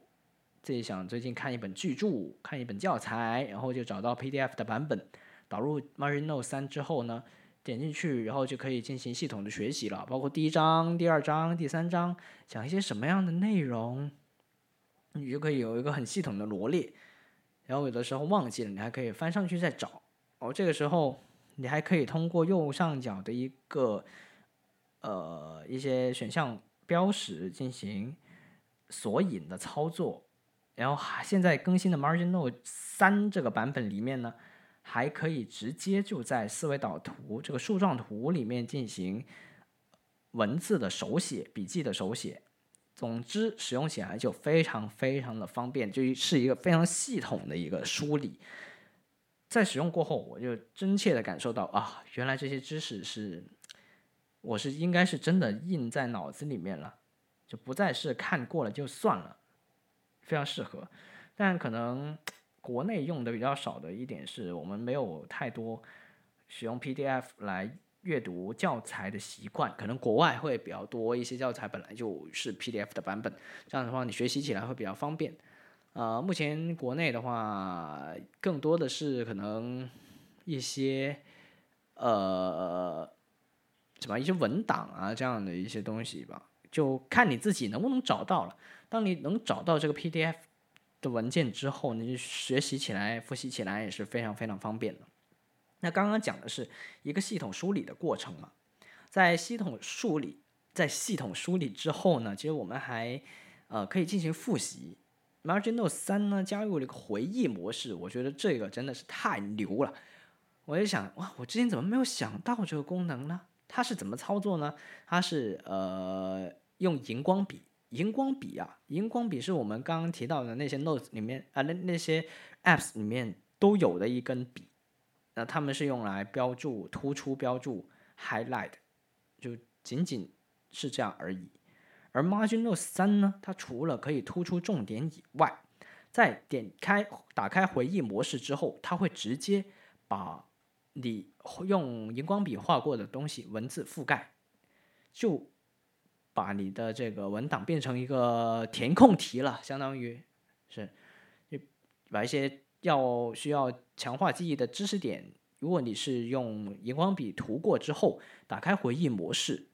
自己想最近看一本巨著、看一本教材，然后就找到 PDF 的版本，导入 Marino 三之后呢，点进去，然后就可以进行系统的学习了，包括第一章、第二章、第三章讲一些什么样的内容，你就可以有一个很系统的罗列，然后有的时候忘记了，你还可以翻上去再找，哦，这个时候。你还可以通过右上角的一个呃一些选项标识进行索引的操作，然后还现在更新的 MarginNote 三这个版本里面呢，还可以直接就在思维导图这个树状图里面进行文字的手写、笔记的手写。总之，使用起来就非常非常的方便，就是一个非常系统的一个梳理。在使用过后，我就真切的感受到啊，原来这些知识是，我是应该是真的印在脑子里面了，就不再是看过了就算了，非常适合。但可能国内用的比较少的一点是我们没有太多使用 PDF 来阅读教材的习惯，可能国外会比较多一些教材本来就是 PDF 的版本，这样的话你学习起来会比较方便。呃，目前国内的话，更多的是可能一些呃什么一些文档啊这样的一些东西吧，就看你自己能不能找到了。当你能找到这个 PDF 的文件之后，你学习起来、复习起来也是非常非常方便的。那刚刚讲的是一个系统梳理的过程嘛，在系统梳理在系统梳理之后呢，其实我们还呃可以进行复习。Marginal 三呢加入了一个回忆模式，我觉得这个真的是太牛了。我就想哇，我之前怎么没有想到这个功能呢？它是怎么操作呢？它是呃用荧光笔，荧光笔啊，荧光笔是我们刚刚提到的那些 Notes 里面啊那那些 Apps 里面都有的一根笔。那他们是用来标注、突出、标注、highlight，就仅仅是这样而已。而 Margin Note 三呢，它除了可以突出重点以外，在点开、打开回忆模式之后，它会直接把你用荧光笔画过的东西文字覆盖，就把你的这个文档变成一个填空题了，相当于是，把一些。要需要强化记忆的知识点，如果你是用荧光笔涂过之后，打开回忆模式，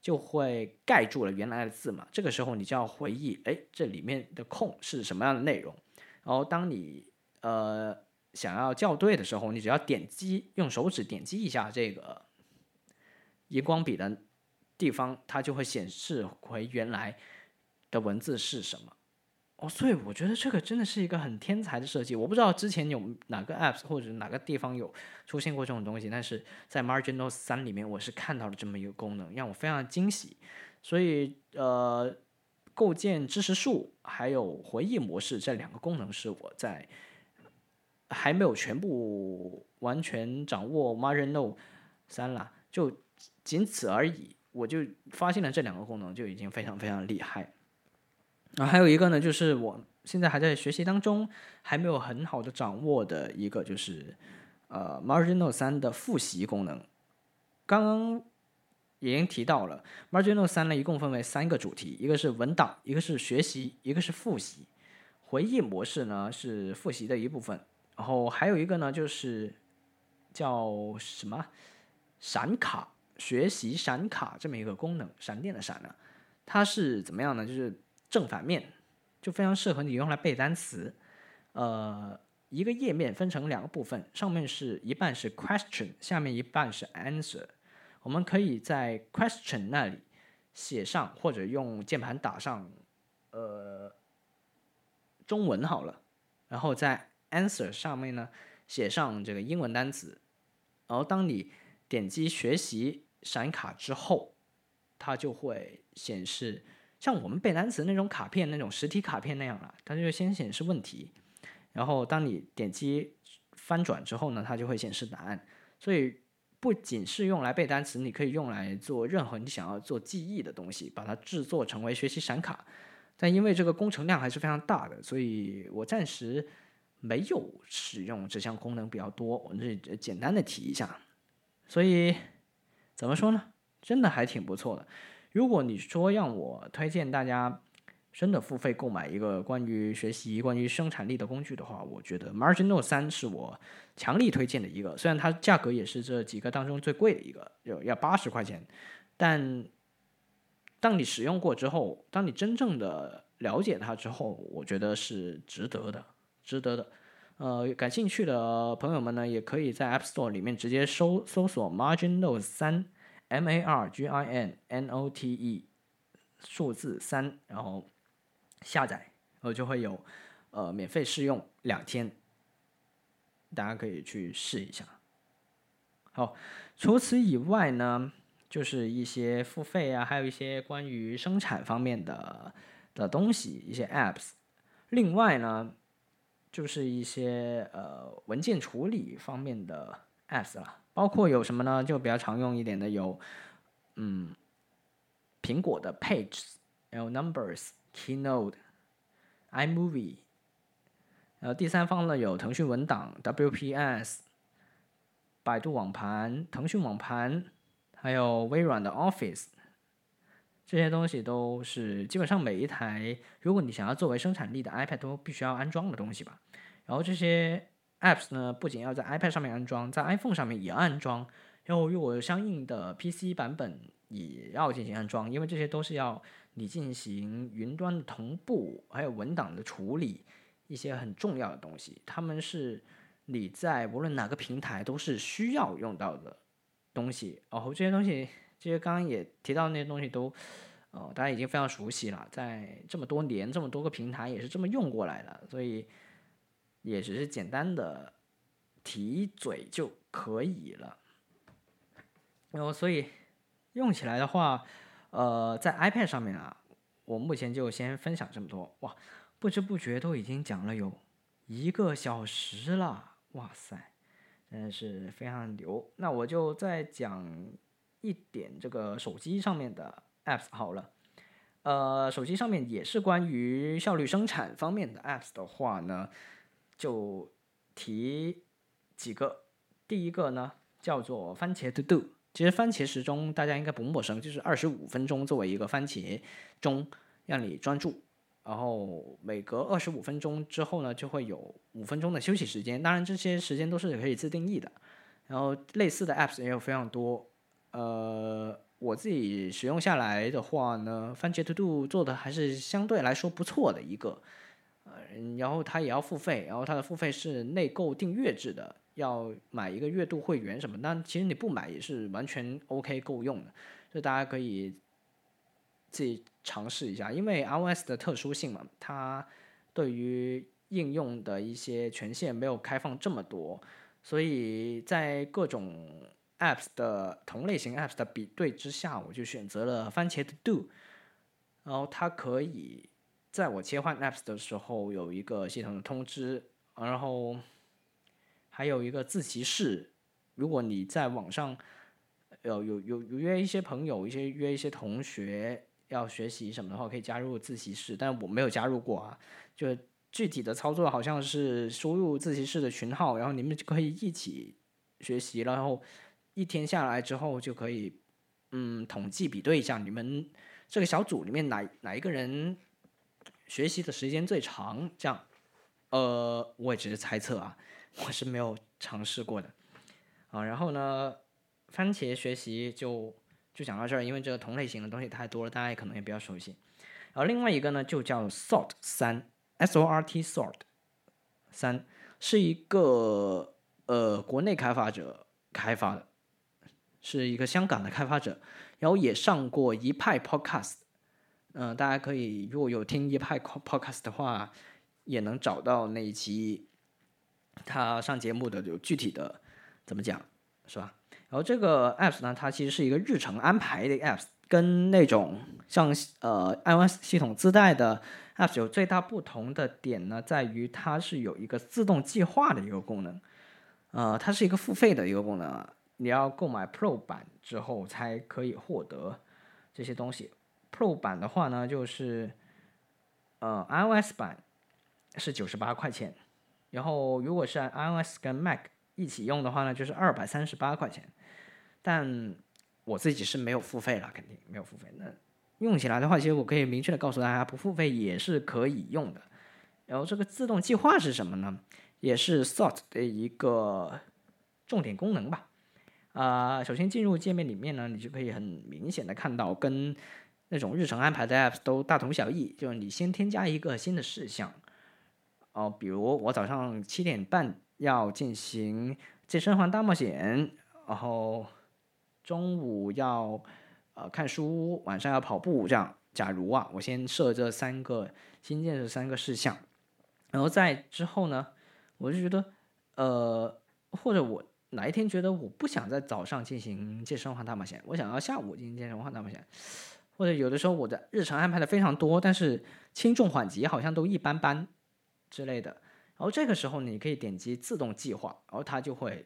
就会盖住了原来的字嘛。这个时候你就要回忆，哎，这里面的空是什么样的内容。然后当你呃想要校对的时候，你只要点击用手指点击一下这个荧光笔的地方，它就会显示回原来的文字是什么。哦，所以我觉得这个真的是一个很天才的设计。我不知道之前有哪个 apps 或者哪个地方有出现过这种东西，但是在 Marginal 三里面我是看到了这么一个功能，让我非常惊喜。所以呃，构建知识树还有回忆模式这两个功能是我在还没有全部完全掌握 Marginal 三了，就仅此而已。我就发现了这两个功能就已经非常非常厉害。然后，还有一个呢，就是我现在还在学习当中，还没有很好的掌握的一个，就是呃，Marginal 三的复习功能。刚刚已经提到了，Marginal 三呢，一共分为三个主题，一个是文档，一个是学习，一个是复习。回忆模式呢是复习的一部分，然后还有一个呢就是叫什么闪卡学习闪卡这么一个功能，闪电的闪呢，它是怎么样呢？就是。正反面就非常适合你用来背单词。呃，一个页面分成两个部分，上面是一半是 question，下面一半是 answer。我们可以在 question 那里写上或者用键盘打上呃中文好了，然后在 answer 上面呢写上这个英文单词。然后当你点击学习闪卡之后，它就会显示。像我们背单词那种卡片，那种实体卡片那样了，它就先显示问题，然后当你点击翻转之后呢，它就会显示答案。所以不仅是用来背单词，你可以用来做任何你想要做记忆的东西，把它制作成为学习闪卡。但因为这个工程量还是非常大的，所以我暂时没有使用这项功能比较多。我这简单的提一下。所以怎么说呢？真的还挺不错的。如果你说让我推荐大家真的付费购买一个关于学习、关于生产力的工具的话，我觉得 Marginal 三是我强力推荐的一个。虽然它价格也是这几个当中最贵的一个，要要八十块钱，但当你使用过之后，当你真正的了解它之后，我觉得是值得的，值得的。呃，感兴趣的朋友们呢，也可以在 App Store 里面直接搜搜索 Marginal 三。M A R G I N N O T E，数字三，然后下载，然后就会有呃免费试用两天，大家可以去试一下。好，除此以外呢，就是一些付费啊，还有一些关于生产方面的的东西，一些 Apps。另外呢，就是一些呃文件处理方面的 Apps 了。包括有什么呢？就比较常用一点的有，嗯，苹果的 Pages，还有 Numbers、Keynote、iMovie，然后第三方呢有腾讯文档、WPS、百度网盘、腾讯网盘，还有微软的 Office，这些东西都是基本上每一台，如果你想要作为生产力的 iPad 都必须要安装的东西吧。然后这些 apps 呢，不仅要在 iPad 上面安装，在 iPhone 上面也安装，然后如果相应的 PC 版本也要进行安装，因为这些都是要你进行云端的同步，还有文档的处理，一些很重要的东西，他们是你在无论哪个平台都是需要用到的东西。然后这些东西，其实刚刚也提到那些东西都，呃，大家已经非常熟悉了，在这么多年这么多个平台也是这么用过来的，所以。也只是简单的提嘴就可以了，然后所以用起来的话，呃，在 iPad 上面啊，我目前就先分享这么多。哇，不知不觉都已经讲了有一个小时了，哇塞，真的是非常牛。那我就再讲一点这个手机上面的 Apps 好了。呃，手机上面也是关于效率生产方面的 Apps 的话呢。就提几个，第一个呢叫做番茄 To Do。其实番茄时钟大家应该不陌生，就是二十五分钟作为一个番茄钟，让你专注。然后每隔二十五分钟之后呢，就会有五分钟的休息时间。当然这些时间都是可以自定义的。然后类似的 Apps 也有非常多。呃，我自己使用下来的话呢，番茄 To Do 做的还是相对来说不错的一个。然后它也要付费，然后它的付费是内购订阅制的，要买一个月度会员什么。但其实你不买也是完全 OK 够用的，就大家可以自己尝试一下。因为 iOS 的特殊性嘛，它对于应用的一些权限没有开放这么多，所以在各种 Apps 的同类型 Apps 的比对之下，我就选择了番茄 To Do，然后它可以。在我切换 apps 的时候，有一个系统的通知，然后还有一个自习室。如果你在网上有有有有约一些朋友，一些约一些同学要学习什么的话，可以加入自习室。但我没有加入过啊。就具体的操作好像是输入自习室的群号，然后你们就可以一起学习，然后一天下来之后就可以嗯统计比对一下你们这个小组里面哪哪一个人。学习的时间最长，这样，呃，我也只是猜测啊，我是没有尝试过的，啊，然后呢，番茄学习就就讲到这儿，因为这个同类型的东西太多了，大家也可能也比较熟悉。然后另外一个呢，就叫 Sort 三，S O R T Sort 三，是一个呃国内开发者开发的，是一个香港的开发者，然后也上过一派 Podcast。嗯，大家可以如果有听一派 podcast 的话，也能找到那一期他上节目的有具体的怎么讲，是吧？然后这个 apps 呢，它其实是一个日程安排的 apps，跟那种像呃 iOS 系统自带的 apps 有最大不同的点呢，在于它是有一个自动计划的一个功能，呃，它是一个付费的一个功能，啊你要购买 Pro 版之后才可以获得这些东西。Pro 版的话呢，就是呃 iOS 版是九十八块钱，然后如果是 iOS 跟 Mac 一起用的话呢，就是二百三十八块钱。但我自己是没有付费了，肯定没有付费。那用起来的话，其实我可以明确的告诉大家，不付费也是可以用的。然后这个自动计划是什么呢？也是 Sort 的一个重点功能吧。啊，首先进入界面里面呢，你就可以很明显的看到跟那种日程安排的 App 都大同小异，就是你先添加一个新的事项，哦，比如我早上七点半要进行健身环大冒险，然后中午要呃看书，晚上要跑步，这样。假如啊，我先设这三个新建这三个事项，然后在之后呢，我就觉得呃，或者我哪一天觉得我不想在早上进行健身环大冒险，我想要下午进行健身环大冒险。或者有的时候我的日程安排的非常多，但是轻重缓急好像都一般般之类的。然后这个时候你可以点击自动计划，然后它就会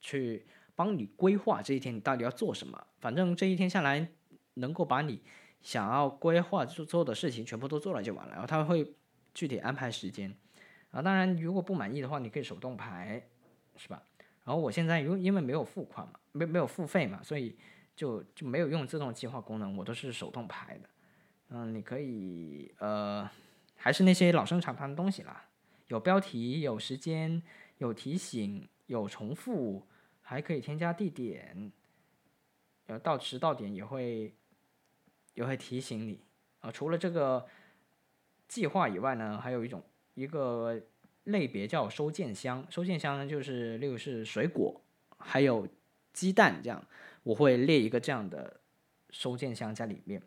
去帮你规划这一天你到底要做什么。反正这一天下来能够把你想要规划做做的事情全部都做了就完了。然后它会具体安排时间。啊，当然如果不满意的话，你可以手动排，是吧？然后我现在因因为没有付款嘛，没没有付费嘛，所以就就没有用自动计划功能，我都是手动排的。嗯，你可以呃，还是那些老生常谈的东西啦，有标题，有时间，有提醒，有重复，还可以添加地点，呃，到迟到点也会也会提醒你。啊，除了这个计划以外呢，还有一种一个。类别叫收件箱，收件箱呢就是例如是水果，还有鸡蛋这样，我会列一个这样的收件箱在里面。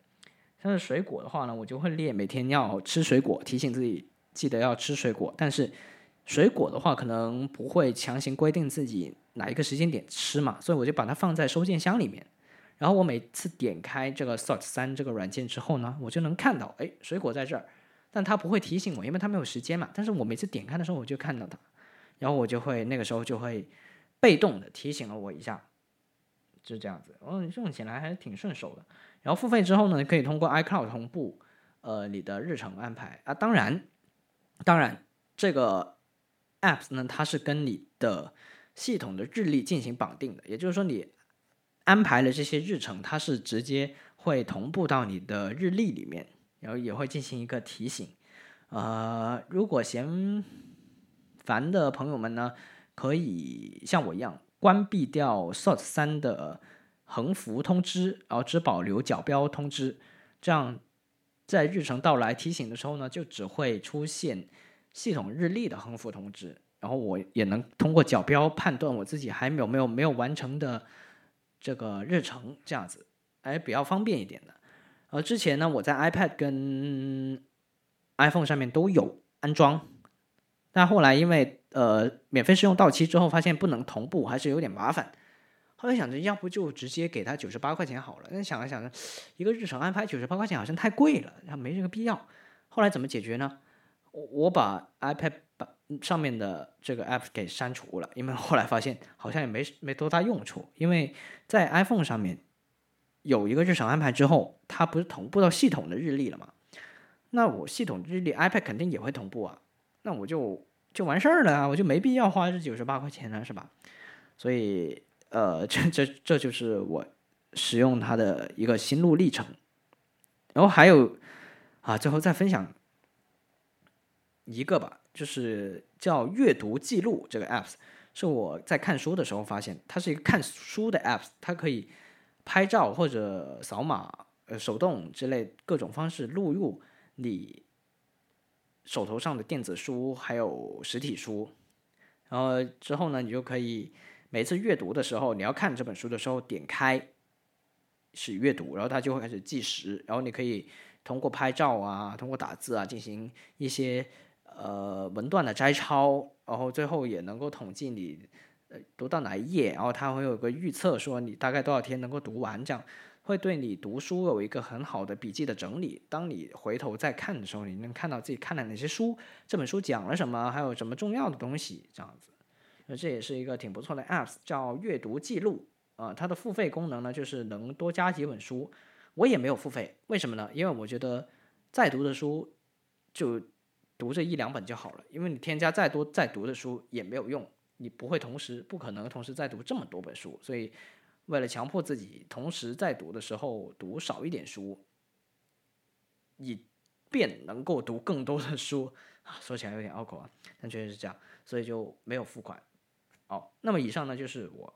像是水果的话呢，我就会列每天要吃水果，提醒自己记得要吃水果。但是水果的话，可能不会强行规定自己哪一个时间点吃嘛，所以我就把它放在收件箱里面。然后我每次点开这个 Sort 三这个软件之后呢，我就能看到，哎，水果在这儿。但他不会提醒我，因为他没有时间嘛。但是我每次点开的时候，我就看到它，然后我就会那个时候就会被动的提醒了我一下，就这样子。嗯，用起来还是挺顺手的。然后付费之后呢，可以通过 iCloud 同步呃你的日程安排啊。当然，当然这个 Apps 呢，它是跟你的系统的日历进行绑定的，也就是说你安排了这些日程，它是直接会同步到你的日历里面。然后也会进行一个提醒，呃，如果嫌烦的朋友们呢，可以像我一样关闭掉 Sort 三的横幅通知，然后只保留角标通知，这样在日程到来提醒的时候呢，就只会出现系统日历的横幅通知，然后我也能通过角标判断我自己还有没有没有完成的这个日程，这样子，哎，比较方便一点的。而之前呢，我在 iPad 跟 iPhone 上面都有安装，但后来因为呃免费试用到期之后，发现不能同步，还是有点麻烦。后来想着，要不就直接给他九十八块钱好了。但想了想着，一个日程安排九十八块钱好像太贵了，然后没这个必要。后来怎么解决呢？我我把 iPad 把上面的这个 App 给删除了，因为后来发现好像也没没多大用处，因为在 iPhone 上面。有一个日程安排之后，它不是同步到系统的日历了吗？那我系统日历 iPad 肯定也会同步啊，那我就就完事儿了啊，我就没必要花这九十八块钱了，是吧？所以，呃，这这这就是我使用它的一个心路历程。然后还有啊，最后再分享一个吧，就是叫阅读记录这个 apps，是我在看书的时候发现，它是一个看书的 apps，它可以。拍照或者扫码，呃，手动之类各种方式录入你手头上的电子书还有实体书，然后之后呢，你就可以每次阅读的时候，你要看这本书的时候，点开是阅读，然后它就会开始计时，然后你可以通过拍照啊，通过打字啊，进行一些呃文段的摘抄，然后最后也能够统计你。呃，读到哪一页，然后它会有个预测，说你大概多少天能够读完，这样会对你读书有一个很好的笔记的整理。当你回头再看的时候，你能看到自己看了哪些书，这本书讲了什么，还有什么重要的东西，这样子。那这也是一个挺不错的 App，叫阅读记录。啊，它的付费功能呢，就是能多加几本书。我也没有付费，为什么呢？因为我觉得再读的书就读这一两本就好了，因为你添加再多再读的书也没有用。你不会同时不可能同时在读这么多本书，所以为了强迫自己同时在读的时候读少一点书，以便能够读更多的书啊，说起来有点拗口啊，但确实是这样，所以就没有付款。好，那么以上呢就是我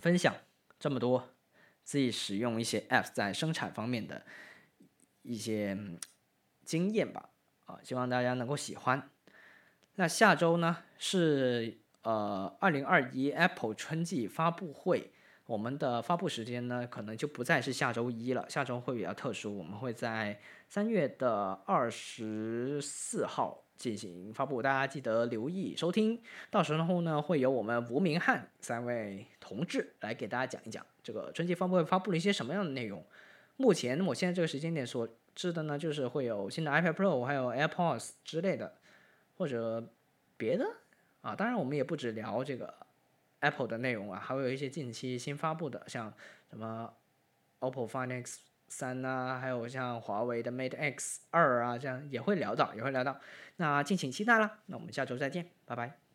分享这么多自己使用一些 App 在生产方面的一些经验吧，啊，希望大家能够喜欢。那下周呢是。呃，二零二一 Apple 春季发布会，我们的发布时间呢，可能就不再是下周一了。下周会比较特殊，我们会在三月的二十四号进行发布，大家记得留意收听。到时候呢，会有我们吴明翰三位同志来给大家讲一讲这个春季发布会发布了一些什么样的内容。目前我现在这个时间点所知的呢，就是会有新的 iPad Pro，还有 AirPods 之类的，或者别的。啊，当然我们也不止聊这个 Apple 的内容啊，还会有一些近期新发布的，像什么 OPPO Find X 三啊，还有像华为的 Mate X 二啊，这样也会聊到，也会聊到。那敬请期待啦。那我们下周再见，拜拜。